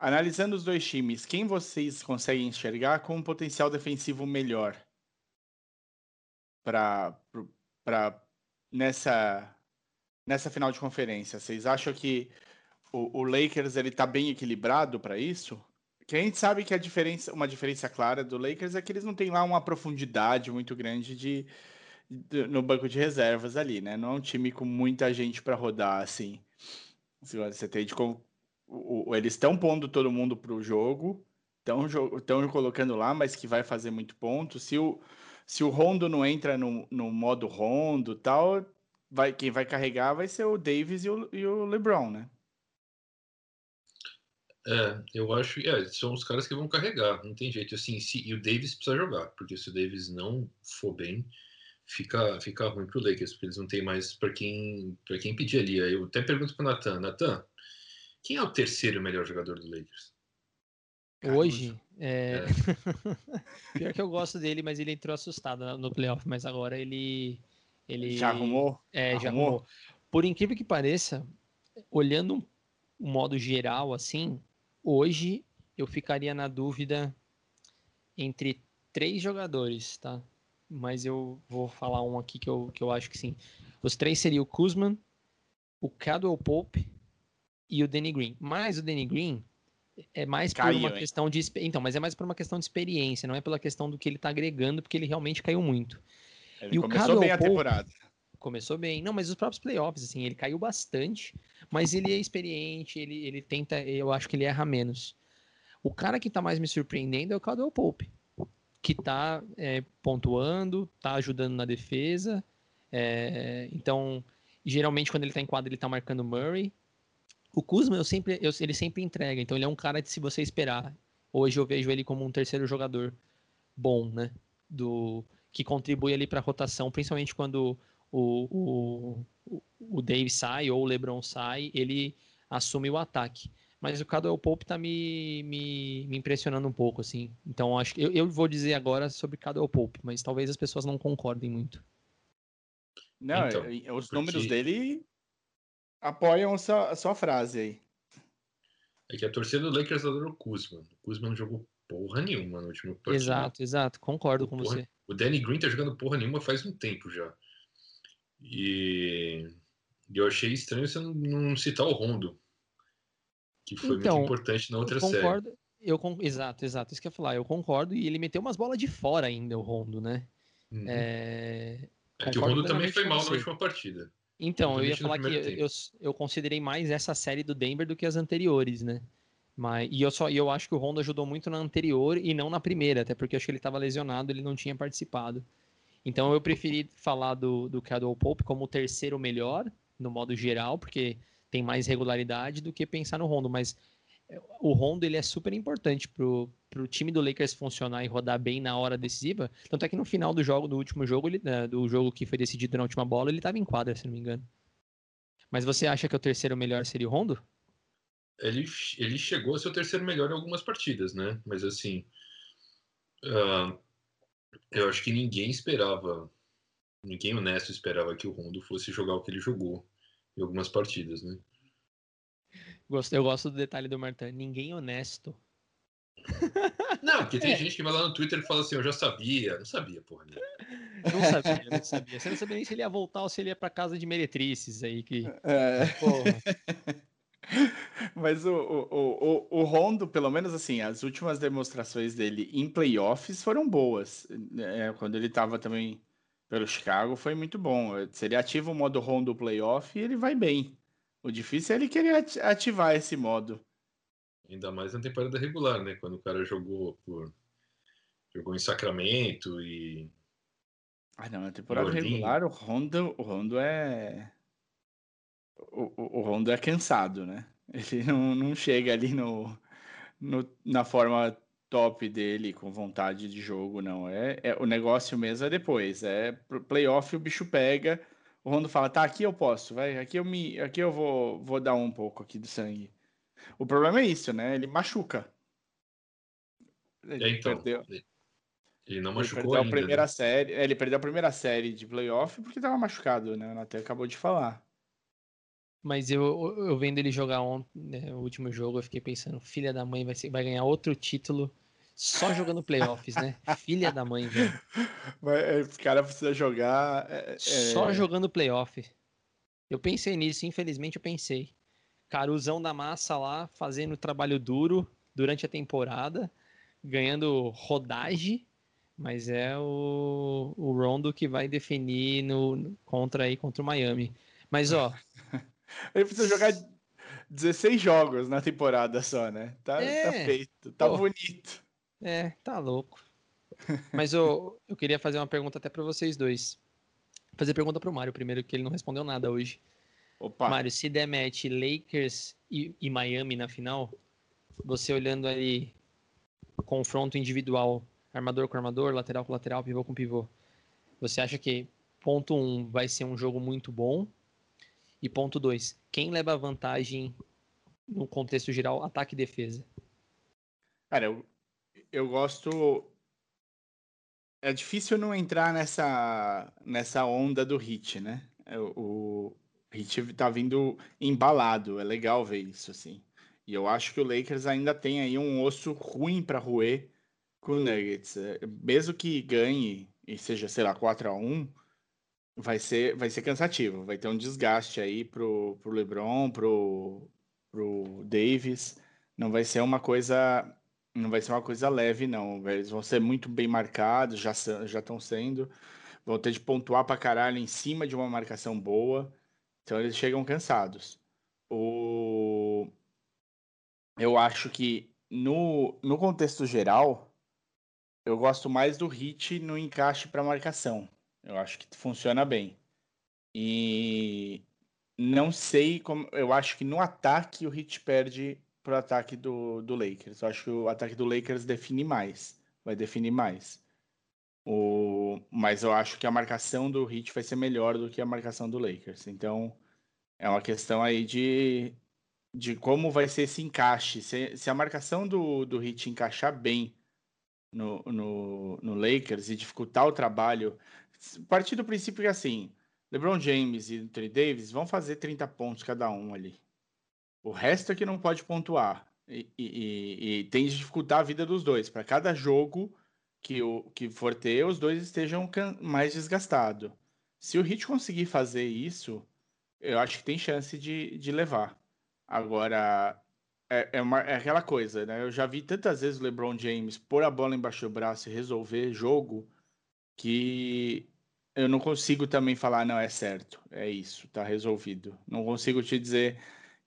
Speaker 2: Analisando os dois times, quem vocês conseguem enxergar com um potencial defensivo melhor para nessa nessa final de conferência? Vocês acham que o, o Lakers ele tá bem equilibrado para isso? Que a gente sabe que a diferença, uma diferença clara do Lakers é que eles não têm lá uma profundidade muito grande de, de no banco de reservas ali, né? Não é um time com muita gente para rodar assim. Você tem de o, eles estão pondo todo mundo para o jogo, estão colocando lá, mas que vai fazer muito ponto. Se o, se o Rondo não entra no, no modo Rondo tal, vai, quem vai carregar vai ser o Davis e o, e o LeBron, né?
Speaker 3: É, eu acho que é, são os caras que vão carregar, não tem jeito. Assim, se, e o Davis precisa jogar, porque se o Davis não for bem, fica, fica ruim pro Lakers, porque eles não têm mais para quem, quem pedir ali. Eu até pergunto pro Natan, Natan, quem é o terceiro melhor jogador do Lakers?
Speaker 4: Hoje, é... é. pior que eu gosto dele, mas ele entrou assustado no playoff, mas agora ele. ele...
Speaker 2: Já arrumou?
Speaker 4: É, arrumou. já arrumou. Por incrível que pareça, olhando um modo geral assim, hoje eu ficaria na dúvida entre três jogadores, tá? Mas eu vou falar um aqui que eu, que eu acho que sim. Os três seriam o Kuzman, o Cadwell Pope e o Danny Green. Mas o Danny Green é mais caiu, por uma hein? questão de então, mas é mais por uma questão de experiência, não é pela questão do que ele está agregando, porque ele realmente caiu muito.
Speaker 2: Ele e começou bem a temporada.
Speaker 4: Começou bem. Não, mas os próprios playoffs, assim, ele caiu bastante, mas ele é experiente, ele, ele tenta, eu acho que ele erra menos. O cara que está mais me surpreendendo é o Caldwell Pope, que está é, pontuando, está ajudando na defesa. É, então, geralmente quando ele está em quadra, ele está marcando Murray. O Kuzma, eu sempre, eu, ele sempre entrega, então ele é um cara de se você esperar. Hoje eu vejo ele como um terceiro jogador bom, né? Do, que contribui ali para a rotação, principalmente quando o, o, o Dave sai ou o LeBron sai, ele assume o ataque. Mas o Caldwell Pope tá me, me, me, impressionando um pouco, assim. Então, acho que eu, eu vou dizer agora sobre Caldwell Pope, mas talvez as pessoas não concordem muito.
Speaker 2: Não, então, os porque... números dele apoiam a sua, a sua frase aí.
Speaker 3: É que a torcida do Lakers adora o Kuzma. O Kuzma não jogou porra nenhuma no último partido.
Speaker 4: Exato, exato. Concordo com
Speaker 3: porra,
Speaker 4: você.
Speaker 3: O Danny Green tá jogando porra nenhuma faz um tempo já. E eu achei estranho você não, não citar o Rondo, que foi então, muito importante na outra
Speaker 4: eu concordo, série. Eu, exato, exato. Isso que eu ia falar. Eu concordo. E ele meteu umas bolas de fora ainda, o Rondo, né?
Speaker 3: Uhum. É... é que o Rondo também foi mal na última partida.
Speaker 4: Então, eu ia falar que eu, eu, considerei mais essa série do Denver do que as anteriores, né? Mas, e eu só e eu acho que o Rondo ajudou muito na anterior e não na primeira, até porque eu acho que ele estava lesionado, ele não tinha participado. Então eu preferi falar do, do Cadwell Pope como o terceiro melhor, no modo geral, porque tem mais regularidade do que pensar no Rondo, mas o Rondo ele é super importante pro, pro time do Lakers funcionar e rodar bem na hora decisiva. Tanto é que no final do jogo, do último jogo, ele, né, do jogo que foi decidido na última bola, ele estava em quadra, se não me engano. Mas você acha que o terceiro melhor seria o Rondo?
Speaker 3: Ele, ele chegou a ser o terceiro melhor em algumas partidas, né? Mas assim, uh, eu acho que ninguém esperava, ninguém honesto esperava que o Rondo fosse jogar o que ele jogou em algumas partidas, né?
Speaker 4: Eu gosto do detalhe do Martin. Ninguém honesto.
Speaker 3: Não, porque tem é. gente que vai lá no Twitter e fala assim, eu já sabia. Não sabia, porra. Né?
Speaker 4: Não sabia, não sabia. Você não sabia nem se ele ia voltar ou se ele ia pra casa de meretrices aí. Que...
Speaker 2: É. Mas o, o, o, o Rondo, pelo menos assim, as últimas demonstrações dele em playoffs foram boas. É, quando ele tava também pelo Chicago, foi muito bom. Se ele ativa o modo Rondo playoff, ele vai bem. O difícil é ele querer ativar esse modo.
Speaker 3: Ainda mais na temporada regular, né? Quando o cara jogou por. jogou em Sacramento e.
Speaker 2: Ah, não, na temporada regular o Rondo, o Rondo é. O, o, Rondo é cansado, né? Ele não, não chega ali no, no, na forma top dele, com vontade de jogo, não. É, é O negócio mesmo é depois. É playoff, o bicho pega o Rondo fala, tá, aqui eu posso, vai, aqui eu me, aqui eu vou, vou dar um pouco aqui do sangue. O problema é isso, né? Ele machuca.
Speaker 3: Ele é, então, perdeu. Ele não machucou
Speaker 2: ele perdeu
Speaker 3: ainda,
Speaker 2: a primeira né? série, ele perdeu a primeira série de playoff porque tava machucado, né? O Nathan acabou de falar.
Speaker 4: Mas eu, eu vendo ele jogar ontem, né, o último jogo, eu fiquei pensando, filha da mãe vai, ser, vai ganhar outro título só jogando playoffs, né? filha da mãe, velho.
Speaker 2: Mas, o cara precisa jogar. É,
Speaker 4: Só
Speaker 2: é,
Speaker 4: jogando playoff. Eu pensei nisso, infelizmente eu pensei. Caruzão da massa lá, fazendo trabalho duro durante a temporada, ganhando rodagem, mas é o, o Rondo que vai definir no, contra aí contra o Miami. Mas ó,
Speaker 2: Ele precisa jogar 16 jogos na temporada só, né? Tá, tá
Speaker 4: É.
Speaker 2: feito, tá
Speaker 4: Pô.
Speaker 2: bonito.
Speaker 4: É, tá louco. Mas ô, eu queria fazer uma pergunta até pra vocês dois. Fazer pergunta pro Mário primeiro, que ele não respondeu nada hoje.
Speaker 2: Opa,
Speaker 4: Mário, se der match Lakers e, e Miami na final, você olhando ali confronto individual, armador com armador, lateral com lateral, pivô com pivô, você acha que ponto 1 um vai ser um jogo muito bom? E ponto 2, quem leva vantagem no contexto geral, ataque e defesa?
Speaker 2: cara, eu, eu gosto. É difícil não entrar nessa, nessa onda do hit, né? É, O, o hit tá vindo embalado, é legal ver isso, assim. E eu acho que o Lakers ainda tem aí um osso ruim pra roer com o Nuggets. É, Mesmo que ganhe e seja, sei lá, 4 a 1 vai ser, vai ser cansativo. Vai ter um desgaste aí pro, pro LeBron, pro, pro Davis. Não vai ser uma coisa não vai ser uma coisa leve, não. Eles vão ser muito bem marcados, já já estão sendo. Vão ter de pontuar pra caralho em cima de uma marcação boa. Então eles chegam cansados. O... Eu acho que no, no contexto geral, eu gosto mais do hit no encaixe para marcação. Eu acho que funciona bem. E não sei como. Eu acho que no ataque o hit perde pro ataque do, do Lakers. Eu acho que o ataque do Lakers define mais. Vai definir mais. O, mas eu acho que a marcação do Heat vai ser melhor do que a marcação do Lakers. Então, é uma questão aí de, de como vai ser esse encaixe. Se, se a marcação do, do Heat encaixar bem no, no, no Lakers e dificultar o trabalho, partir do princípio que assim, LeBron James e Anthony Davis vão fazer 30 pontos cada um ali. O resto é que não pode pontuar. E, e- e- tem de dificultar a vida dos dois. Para cada jogo que, o, que for ter, os dois estejam mais desgastados. Se o Heat conseguir fazer isso, eu acho que tem chance de, de levar. Agora, é, é, uma- é aquela coisa, né? Eu já vi tantas vezes o LeBron James pôr a bola embaixo do braço e resolver jogo que eu não consigo também falar, não, é certo, é isso, tá resolvido. Não consigo te dizer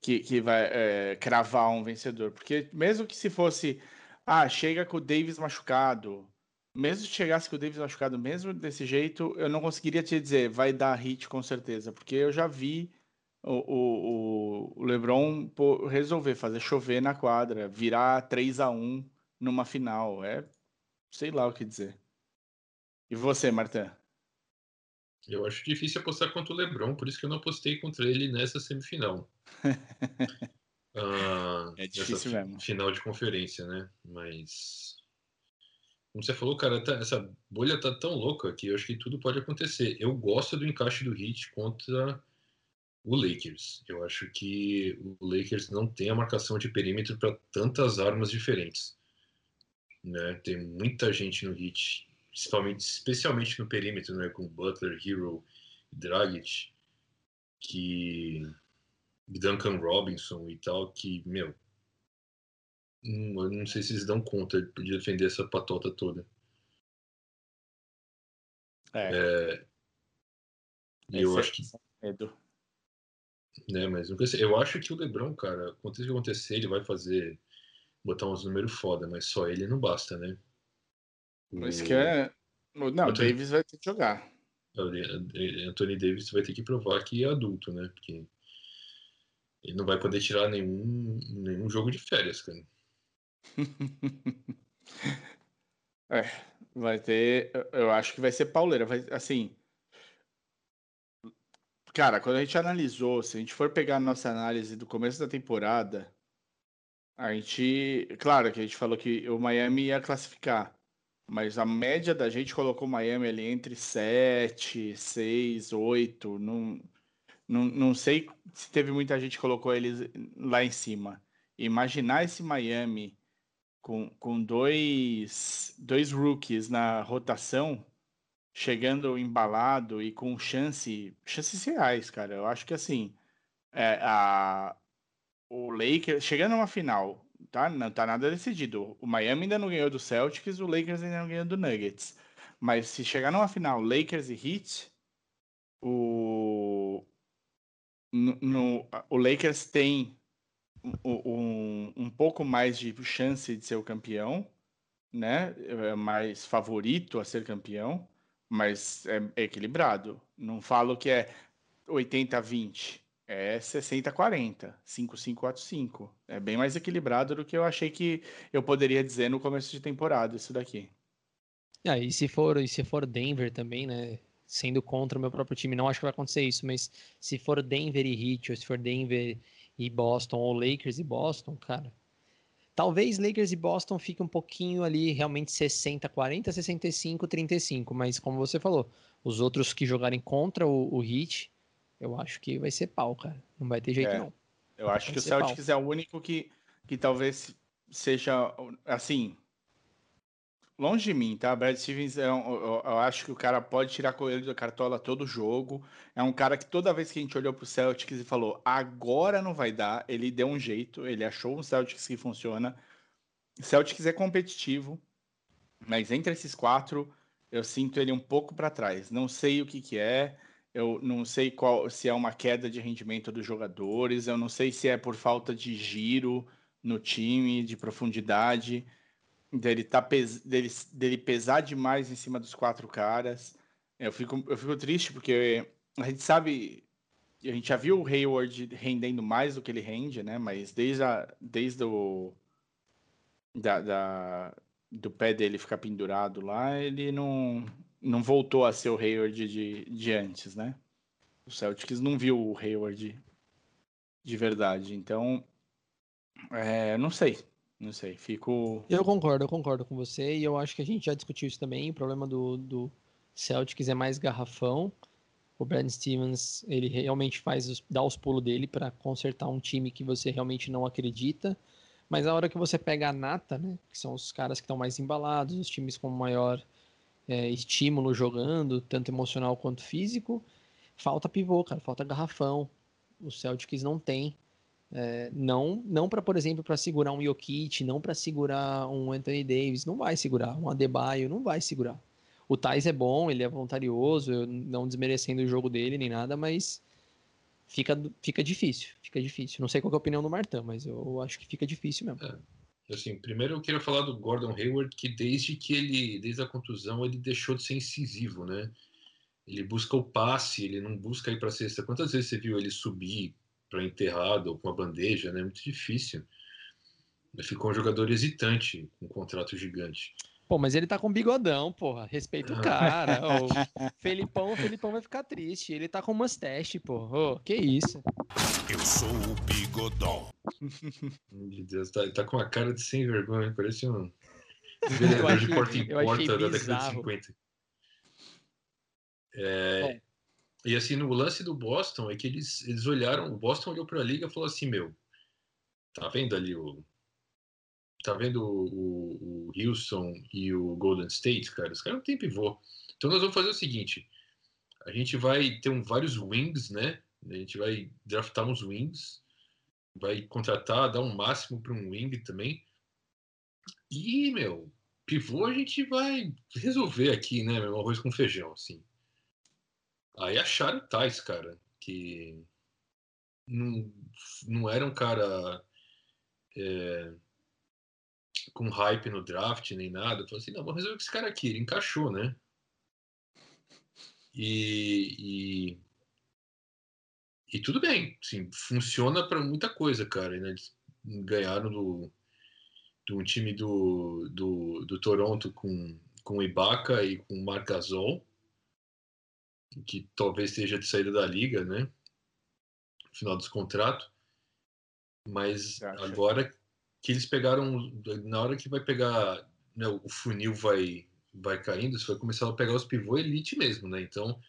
Speaker 2: que, que vai é, cravar um vencedor, porque mesmo que se fosse, ah, chega com o Davis machucado, mesmo se chegasse com o Davis machucado, mesmo desse jeito, eu não conseguiria te dizer, vai dar hit com certeza, porque eu já vi o, o, o- LeBron resolver fazer chover na quadra, virar 3 a 1 numa final, é sei lá o que dizer. E você, Martin?
Speaker 3: Eu acho difícil apostar contra o LeBron, por isso que eu não apostei contra ele nessa semifinal. Ah,
Speaker 2: É difícil mesmo.
Speaker 3: Final de conferência, né? Mas. Como você falou, cara, tá- essa bolha tá tão louca que eu acho que tudo pode acontecer. Eu gosto do encaixe do Heat contra o Lakers. Eu acho que o Lakers não tem a marcação de perímetro para tantas armas diferentes. Né? Tem muita gente no Heat, principalmente, especialmente no perímetro, né? com Butler, Hero, Dragic, que Duncan Robinson e tal, que, meu, hum, eu não sei se eles dão conta de defender essa patota toda.
Speaker 2: É,
Speaker 3: E eu
Speaker 2: esse
Speaker 3: acho que
Speaker 2: é medo.
Speaker 3: né? Mas nunca sei. Eu acho que o LeBron, cara, aconteça o que acontecer, ele vai fazer botar uns números foda, mas só ele não basta, né?
Speaker 2: Mas
Speaker 3: O-
Speaker 2: que é. Não, o Davis vai ter que jogar.
Speaker 3: Anthony Davis vai ter que provar que é adulto, né? Porque ele não vai poder tirar nenhum, nenhum jogo de férias, cara.
Speaker 2: É, vai ter. eu- acho que vai ser pauleira. Vai, assim. Cara, quando a gente analisou, se a gente for pegar a nossa análise do começo da temporada, a gente. Claro que a gente falou que o Miami ia classificar. Mas a média da gente colocou o Miami ali entre 7, 6, 8. Não, não, não sei se teve muita gente que colocou eles lá em cima. Imaginar esse Miami com, com dois, dois rookies na rotação, chegando embalado e com chance, chances reais, cara. Eu acho que assim, é, a, o Lakers, chegando numa final, tá? Não tá nada decidido. O Miami ainda não ganhou do Celtics, o Lakers ainda não ganhou do Nuggets. Mas se chegar numa final Lakers e Heat, o, no, o Lakers tem um, um pouco mais de chance de ser o campeão, né? É mais favorito a ser campeão, mas é, é equilibrado. Não falo que é 80-20, é 60-40, 5-5-4-5. É bem mais equilibrado do que eu achei que eu poderia dizer no começo de temporada, isso daqui.
Speaker 4: Ah, e se for, e se for Denver também, né? Sendo contra o meu próprio time, não acho que vai acontecer isso, mas se for Denver e Heat, ou se for Denver e Boston, ou Lakers e Boston, cara. Talvez Lakers e Boston fique um pouquinho ali, realmente 60, 40, 65, 35, mas como você falou, os outros que jogarem contra o, o Heat, eu acho que vai ser pau, cara. Não vai ter jeito, é, não.
Speaker 2: Eu acho que o Celtics pau. é o único que, que talvez seja, assim, longe de mim, tá? Brad Stevens, é um, eu, eu, acho que o cara pode tirar coelho da cartola todo jogo. É um cara que toda vez que a gente olhou pro Celtics e falou, agora não vai dar, ele deu um jeito, ele achou um Celtics que funciona. Celtics é competitivo, mas entre esses quatro, eu sinto ele um pouco para trás. Não sei o que que é, eu não sei qual se é uma queda de rendimento dos jogadores, eu não sei se é por falta de giro no time, de profundidade dele, tá pes dele, dele pesar demais em cima dos quatro caras. Eu fico, eu fico triste porque a gente sabe, a gente já viu o Hayward rendendo mais do que ele rende, né? Mas desde, a, desde o da, da, do pé dele ficar pendurado lá, ele não, não voltou a ser o Hayward de, de antes, né? O Celtics não viu o Hayward de verdade. Então, é, não sei. Não sei, fico.
Speaker 4: Eu concordo, eu concordo com você. E eu acho que a gente já discutiu isso também. O problema do, do Celtics é mais garrafão. O Brad Stevens, ele realmente faz dá os pulos dele para consertar um time que você realmente não acredita. Mas a hora que você pega a nata, né, que são os caras que estão mais embalados, os times com maior é, estímulo jogando, tanto emocional quanto físico, falta pivô, cara, falta garrafão. O Celtics não tem. É, não não para, por exemplo, para segurar um Jokic, não para segurar um Anthony Davis, não vai segurar. Um Adebayo não vai segurar. O Thais é bom, ele é voluntarioso, não desmerecendo o jogo dele nem nada, mas fica, fica difícil, fica difícil. Não sei qual é a opinião do Martão, mas eu acho que fica difícil mesmo. É.
Speaker 3: Assim, primeiro eu queria falar do Gordon Hayward, que desde que ele, desde a contusão, ele deixou de ser incisivo, né? Ele busca o passe, ele não busca ir para cesta. Quantas vezes você viu ele subir para enterrado ou com uma bandeja, né? Muito difícil. Ficou um jogador hesitante com um contrato gigante.
Speaker 4: Pô, mas ele tá com bigodão, porra. Respeita o cara. o Felipão, o Felipão vai ficar triste. Ele tá com mustache, porra. Oh, que isso.
Speaker 6: Eu sou o bigodão.
Speaker 3: Meu Deus, tá, tá com uma cara de sem vergonha. Parece um vereador de porta em porta da década de 50. É, e assim, no lance do Boston é que eles, eles olharam, o Boston olhou para a liga e falou assim, meu, tá vendo ali o tá vendo o, o, o Houston e o Golden State, cara? Os caras não tem pivô. Então nós vamos fazer o seguinte, a gente vai ter um, vários wings, né? A gente vai draftar uns wings, vai contratar, dar um máximo para um wing também. E, meu, pivô a gente vai resolver aqui, né? Meu arroz com feijão, assim. Aí acharam Tais, cara, que não, não era um cara é, com hype no draft nem nada. Falei assim, não, vamos resolver com esse cara aqui. Ele encaixou, né? E, e, e tudo bem, sim, funciona para muita coisa, cara. Né? Eles ganharam do, do um time do, do, do Toronto com, com Ibaka e com o Marc Gasol que talvez esteja de saída da liga, né? No final dos contratos. Mas agora que eles pegaram, na hora que vai pegar, né, o funil vai vai caindo, você vai começar a pegar os pivô elite mesmo, né? Então,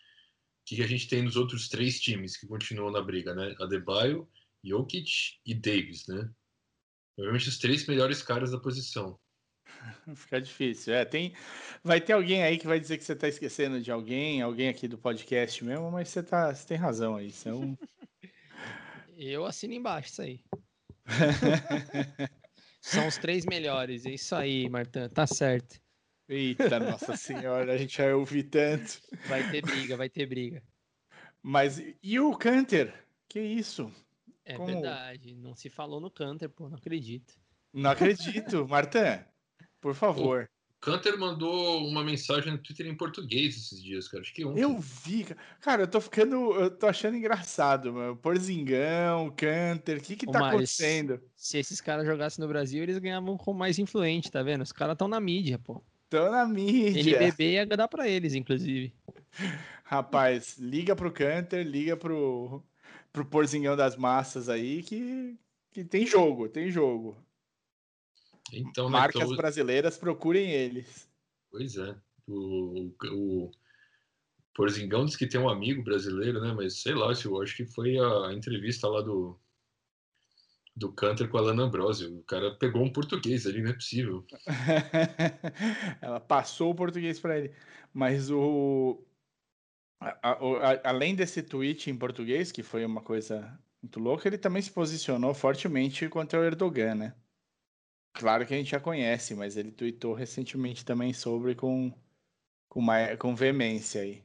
Speaker 3: que, que a gente tem nos outros três times que continuam na briga, né? Adebayo, Jokic e Davis, né? Provavelmente os três melhores caras da posição.
Speaker 2: Fica difícil. É, tem, vai ter alguém aí que vai dizer que você está esquecendo de alguém, alguém aqui do podcast mesmo, mas você, tá, você tem razão aí. É um...
Speaker 4: Eu assino embaixo isso aí. São os três melhores. É isso aí, Martã. Tá certo.
Speaker 2: Eita, nossa senhora, a gente vai ouvir tanto.
Speaker 4: Vai ter briga, vai ter briga.
Speaker 2: Mas e o Canter? Que isso?
Speaker 4: É
Speaker 2: Como-
Speaker 4: verdade. Não se falou no Canter, pô. Não acredito.
Speaker 2: Não acredito. Martã, por favor.
Speaker 3: Canter mandou uma mensagem no Twitter em português esses dias, cara. Acho que ontem.
Speaker 2: Eu vi, ca- cara, eu tô ficando, eu tô achando engraçado, meu. Porzingão, Canter, o que que
Speaker 4: Ô,
Speaker 2: tá acontecendo?
Speaker 4: Se esses caras jogassem no Brasil, eles ganhavam com mais influente, tá vendo? Os caras estão na mídia, pô.
Speaker 2: Tô na mídia.
Speaker 4: NBB ia dar pra eles, inclusive.
Speaker 2: Rapaz, liga pro Canter, liga pro, pro Porzingão das massas aí que, que tem jogo, tem jogo.
Speaker 3: Então, né,
Speaker 2: Marcas
Speaker 3: então-
Speaker 2: brasileiras, procurem eles.
Speaker 3: Pois é. O, o, o Porzingão diz que tem um amigo brasileiro, né? Mas sei lá, eu acho que foi a entrevista lá do do Canter com a Lana Ambrosio. O cara pegou um português ali, não é possível.
Speaker 2: Ela passou o português para ele. Mas o, a- a- a- além desse tweet em português, que foi uma coisa muito louca, ele também se posicionou fortemente contra o Erdogan, né? Claro que a gente já conhece, mas ele tweetou recentemente também sobre com, com, mai- com veemência aí.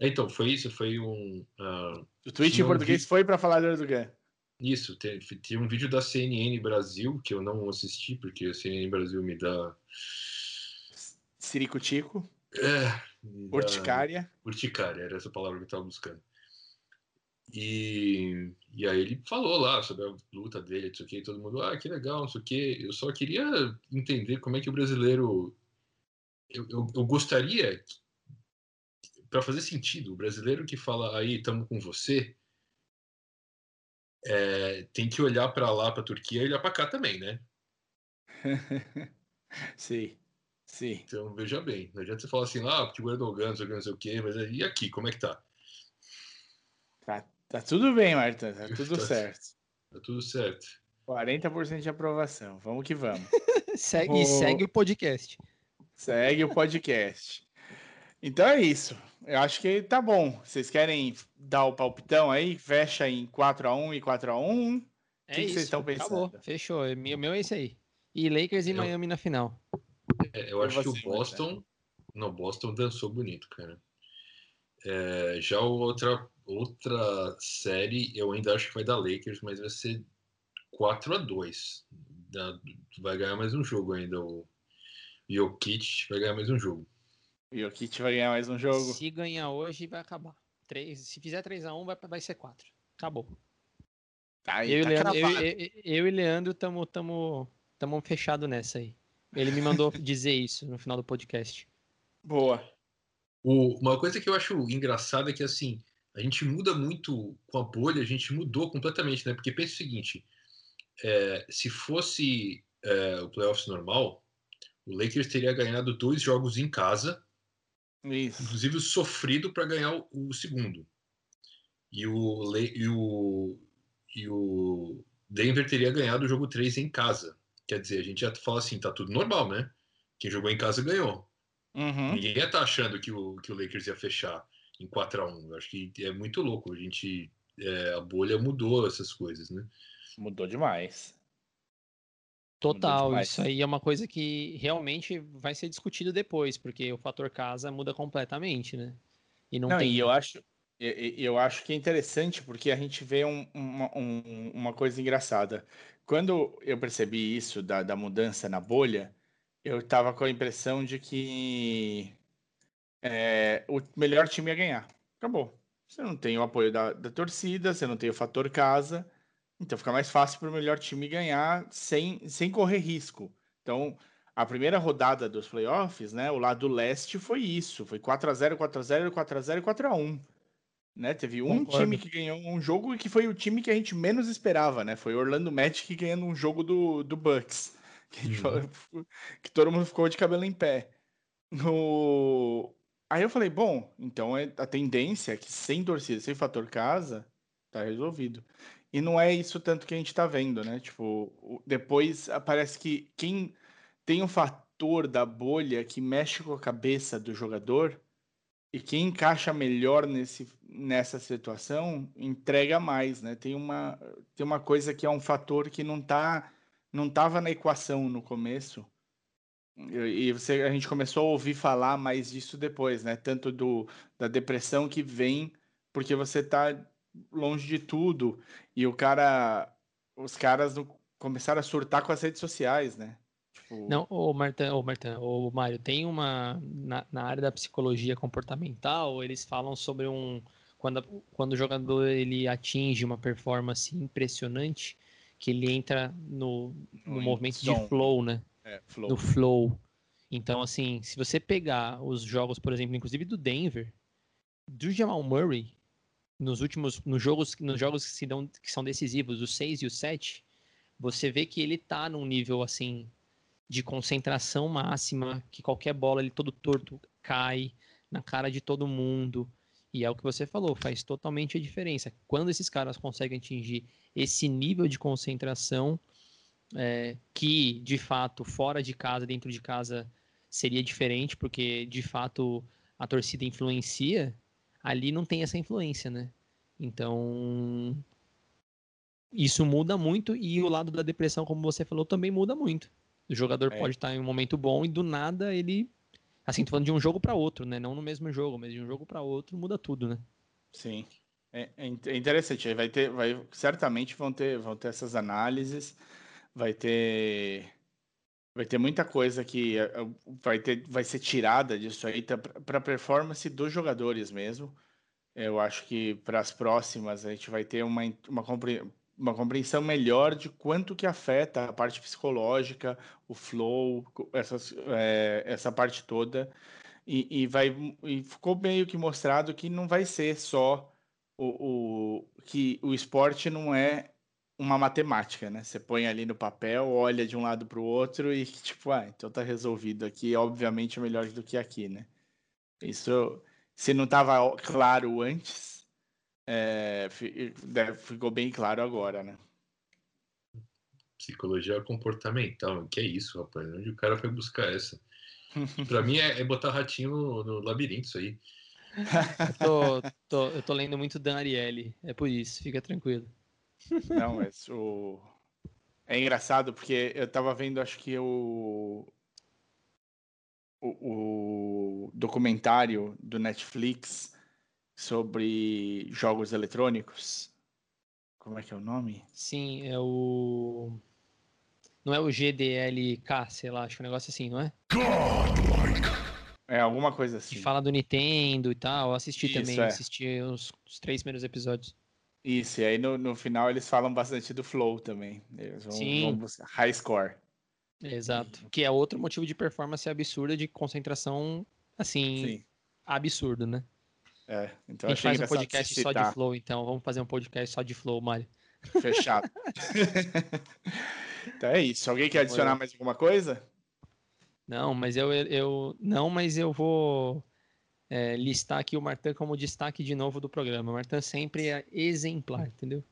Speaker 3: Então, foi isso, foi um. ah,
Speaker 2: O tweet em português
Speaker 3: vi-
Speaker 2: foi para falar do Erdogan.
Speaker 3: isso, tem, tinha um vídeo da CNN Brasil que eu não assisti, porque a CNN Brasil me dá.
Speaker 2: Ciricutico,
Speaker 3: É, me dá-
Speaker 2: urticária.
Speaker 3: Urticária, era essa palavra que eu estava buscando. E, e aí ele falou lá sobre a luta dele, não sei o que, todo mundo, ah, que legal, não sei o que. Eu só queria entender como é que o brasileiro. Eu, eu, eu gostaria, para fazer sentido, o brasileiro que fala aí, estamos com você, é, tem que olhar para lá, para a Turquia e olhar para cá também, né?
Speaker 2: Sim, sim.
Speaker 3: Então veja bem, não adianta você falar assim, ah, porque o Erdogan, não sei o que, mas e aqui, como é que tá?
Speaker 2: Tá, tá tudo bem, Marta. Tá tudo
Speaker 3: Tá-
Speaker 2: certo.
Speaker 3: Tá tudo certo.
Speaker 2: 40% de aprovação. Vamos que vamos.
Speaker 4: Segue,
Speaker 2: Ô-
Speaker 4: segue o podcast.
Speaker 2: Segue o podcast. Então é isso. Eu acho que tá bom. Vocês querem dar o palpitão aí? Fecha em 4x1 e 4x1.
Speaker 4: É
Speaker 2: que
Speaker 4: isso.
Speaker 2: vocês estão
Speaker 4: Acabou.
Speaker 2: pensando?
Speaker 4: Fechou. O meu, meu é esse aí. E Lakers e
Speaker 3: Eu-
Speaker 4: Miami na final.
Speaker 3: É, eu acho que o Boston. Não, Boston dançou bonito, cara. É, já o outra, outra série, eu ainda acho que vai dar Lakers, mas vai ser 4 a 2 Da- Vai ganhar mais um jogo ainda. O Jokic vai ganhar mais um jogo.
Speaker 2: E o Kit vai ganhar mais um jogo.
Speaker 4: Se ganhar hoje, vai acabar. Três, se fizer 3x1, vai, vai ser 4. Acabou.
Speaker 2: Aí,
Speaker 4: eu, e
Speaker 2: tá
Speaker 4: Leandro, eu, eu- eu e Leandro tamo, tamo, tamo fechado nessa aí. Ele me mandou dizer isso no final do podcast.
Speaker 2: Boa.
Speaker 3: O- uma coisa que eu acho engraçada é que, assim, a gente muda muito com a bolha, a gente mudou completamente, né? Porque pensa o seguinte: é, se fosse é, o playoffs normal, o Lakers teria ganhado dois jogos em casa,
Speaker 2: Isso.
Speaker 3: inclusive sofrido para ganhar o, o segundo. E o, e, o, e o Denver teria ganhado o jogo 3 em casa. Quer dizer, a gente já fala assim, tá tudo normal, né? Quem jogou em casa ganhou.
Speaker 2: Uhum.
Speaker 3: Ninguém ia estar achando que o, que o Lakers ia fechar em 4 a 1 Eu acho que é muito louco. A gente. é, a bolha mudou essas coisas, né?
Speaker 2: Mudou demais.
Speaker 4: Total,
Speaker 2: demais.
Speaker 4: isso aí é uma coisa que realmente vai ser discutido depois, porque o fator casa muda completamente, né? E não,
Speaker 2: Não,
Speaker 4: tem.
Speaker 2: e eu acho, e- e- eu acho que é interessante porque a gente vê um- uma, um- uma coisa engraçada. Quando eu percebi isso da, da mudança na bolha, eu tava com a impressão de que é, o melhor time ia ganhar. Acabou. Você não tem o apoio da, da torcida, você não tem o fator casa, então fica mais fácil para o melhor time ganhar sem, sem correr risco. Então, a primeira rodada dos playoffs, né, o lado leste foi isso, foi 4 a 0, 4 a 0, 4 a 0 e 4 a 1. Né? Teve um
Speaker 4: Concordo.
Speaker 2: time que ganhou um jogo e que foi o time que a gente menos esperava, né? Foi o Orlando Magic ganhando um jogo do, do Bucks. Que, falou- que todo mundo ficou de cabelo em pé. No... Aí eu falei, bom, então é a tendência é que sem torcida, sem fator casa, tá resolvido. E não é isso tanto que a gente tá vendo, né? Tipo, depois parece que quem tem um fator da bolha que mexe com a cabeça do jogador e quem encaixa melhor nesse, nessa situação entrega mais, né? Tem uma, tem uma coisa que é um fator que não tá não tava na equação no começo. E você, a gente começou a ouvir falar mais disso depois, né? Tanto do, da depressão que vem porque você tá longe de tudo e o cara, os caras não- começaram a surtar com as redes sociais, né? Tipo,
Speaker 4: Não, ô Marta, ô Marta, ô Mário, tem uma na, na área da psicologia comportamental, eles falam sobre um quando, quando o jogador ele atinge uma performance impressionante, que ele entra no, no
Speaker 2: No
Speaker 4: movimento de flow, né?
Speaker 2: É, flow.
Speaker 4: no flow. Então, assim, se você pegar os jogos, por exemplo, inclusive do Denver, do Jamal Murray, nos últimos, nos jogos, nos jogos que, se dão, que são decisivos, os 6 e o 7, você vê que ele tá num nível, assim, de concentração máxima, que qualquer bola, ele todo torto, cai na cara de todo mundo. E é o que você falou, faz totalmente a diferença. Quando esses caras conseguem atingir esse nível de concentração, é, que de fato fora de casa, dentro de casa seria diferente, porque de fato a torcida influencia, ali não tem essa influência, né? Então isso muda muito e o lado da depressão, como você falou, também muda muito. O jogador
Speaker 2: É.
Speaker 4: pode estar em um momento bom e do nada ele assim, tô falando de um jogo para outro, né? Não no mesmo jogo, mas de um jogo para outro muda tudo, né?
Speaker 2: Sim. É, é é interessante. Vai ter, vai, certamente vão ter, vão ter essas análises, vai ter, vai ter muita coisa que eh, eh, vai ter, vai ser tirada disso aí para a performance dos jogadores mesmo. Eu acho que para as próximas a gente vai ter uma, uma, compre- uma compreensão melhor de quanto que afeta a parte psicológica, o flow, essas, eh, essa parte toda. E, e vai, e ficou meio que mostrado que não vai ser só o, o que o esporte não é uma matemática, né? Você põe ali no papel, olha de um lado para o outro e tipo, ah, então tá resolvido aqui, obviamente é melhor do que aqui, né? Isso, se não estava claro antes, é, ficou bem claro agora, né?
Speaker 3: Psicologia comportamental. Que é isso, rapaz? Onde o cara foi buscar essa? Pra mim é, é botar ratinho no, no labirinto isso aí.
Speaker 4: Eu tô, tô- eu tô lendo muito Dan Ariely, é por isso, fica tranquilo.
Speaker 2: Não, mas o... É engraçado porque eu tava vendo, acho que o... o, o documentário do Netflix sobre jogos eletrônicos. Como é que é o nome?
Speaker 4: Sim, é o. Não é o GDLK, sei lá, acho que é um negócio assim, não é?
Speaker 2: É alguma coisa
Speaker 4: Que
Speaker 2: assim.
Speaker 4: fala do Nintendo e tal. Eu assisti
Speaker 2: Isso,
Speaker 4: também,
Speaker 2: é.
Speaker 4: assisti os, os três primeiros episódios.
Speaker 2: Isso, e aí no, no final eles falam bastante do flow também. Eles vão,
Speaker 4: Sim.
Speaker 2: vão buscar high score.
Speaker 4: Exato. Que é outro motivo de performance absurda, de concentração, assim,
Speaker 2: Sim.
Speaker 4: absurdo, né?
Speaker 2: É, então
Speaker 4: a gente faz um podcast só de flow, então. Vamos fazer um podcast só de flow, Mário.
Speaker 2: Fechado. então é isso. Alguém quer adicionar mais alguma coisa?
Speaker 4: Não, mas eu, eu não, mas eu vou é, listar aqui o Martin como destaque de novo do programa. O Martin sempre é exemplar, entendeu?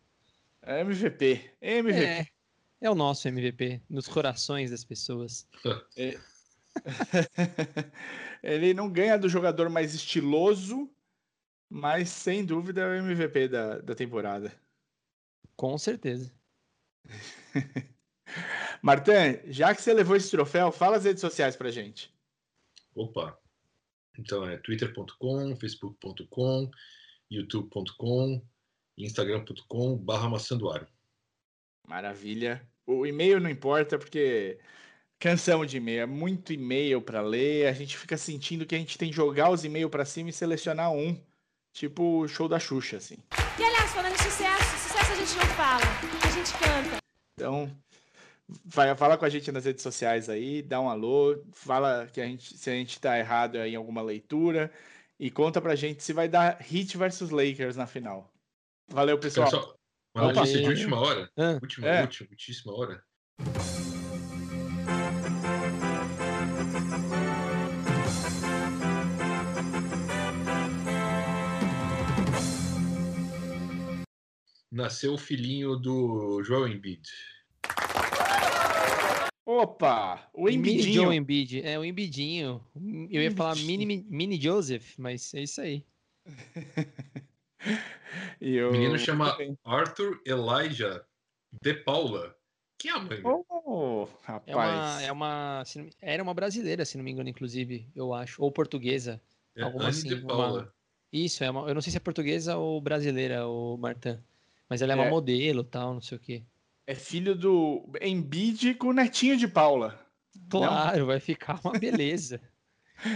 Speaker 2: É MVP. MVP.
Speaker 4: É, é o nosso MVP, nos corações das pessoas.
Speaker 2: Ele não ganha do jogador mais estiloso, mas sem dúvida é o MVP da, da temporada.
Speaker 4: Com certeza.
Speaker 2: Martin, já que você levou esse troféu, fala as redes sociais pra gente.
Speaker 3: Opa! Então é twitter.com, facebook.com, youtube.com, instagram.com, barra maçandoário.
Speaker 2: Maravilha. O e-mail não importa, porque cansamos de e-mail. É muito e-mail para ler. A gente fica sentindo que a gente tem que jogar os e-mails para cima e selecionar um. Tipo o show da Xuxa, assim.
Speaker 7: E aliás, falando em sucesso, sucesso a gente não fala, a gente canta.
Speaker 2: Então, Vai, fala com a gente nas redes sociais aí, dá um alô, fala que a gente, se a gente está errado em alguma leitura e conta pra gente se vai dar Heat versus Lakers na final. Valeu, pessoal.
Speaker 3: Uma de última hora.
Speaker 4: É.
Speaker 3: Última,
Speaker 2: é.
Speaker 3: última, última hora. Nasceu o filhinho do Joel Embiid.
Speaker 2: Opa, o
Speaker 4: Mini
Speaker 2: Embidinho.
Speaker 4: Joe Embiid. É, o Embidinho. Eu ia falar mini, mini Joseph, mas é isso aí.
Speaker 2: E
Speaker 3: O menino chama. Arthur Elijah De Paula. Quem é a mãe?
Speaker 2: Oh, rapaz.
Speaker 4: É uma, é uma, era uma brasileira, se não me engano, inclusive, eu acho. Ou portuguesa.
Speaker 3: É
Speaker 4: alguma
Speaker 3: Anne
Speaker 4: assim,
Speaker 3: De
Speaker 4: uma-
Speaker 3: Paula.
Speaker 4: Isso, é uma, eu não sei se é portuguesa ou brasileira, o Martin. Mas ela é,
Speaker 2: É.
Speaker 4: uma modelo tal, não sei o quê.
Speaker 2: É filho do Embiid com o netinho de Paula.
Speaker 4: Claro, vai ficar uma beleza.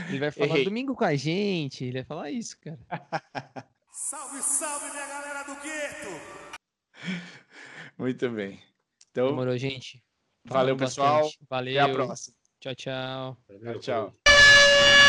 Speaker 4: Ele vai falar
Speaker 2: Errei.
Speaker 4: domingo com a gente, ele vai falar isso, cara.
Speaker 6: Salve, salve, minha galera do gueto!
Speaker 2: Muito bem. Então,
Speaker 4: Demorou, gente.
Speaker 2: valeu, pessoal.
Speaker 4: bastante. Valeu.
Speaker 2: até a próxima.
Speaker 4: Tchau, tchau.
Speaker 3: Valeu,
Speaker 2: Tchau.
Speaker 3: falou.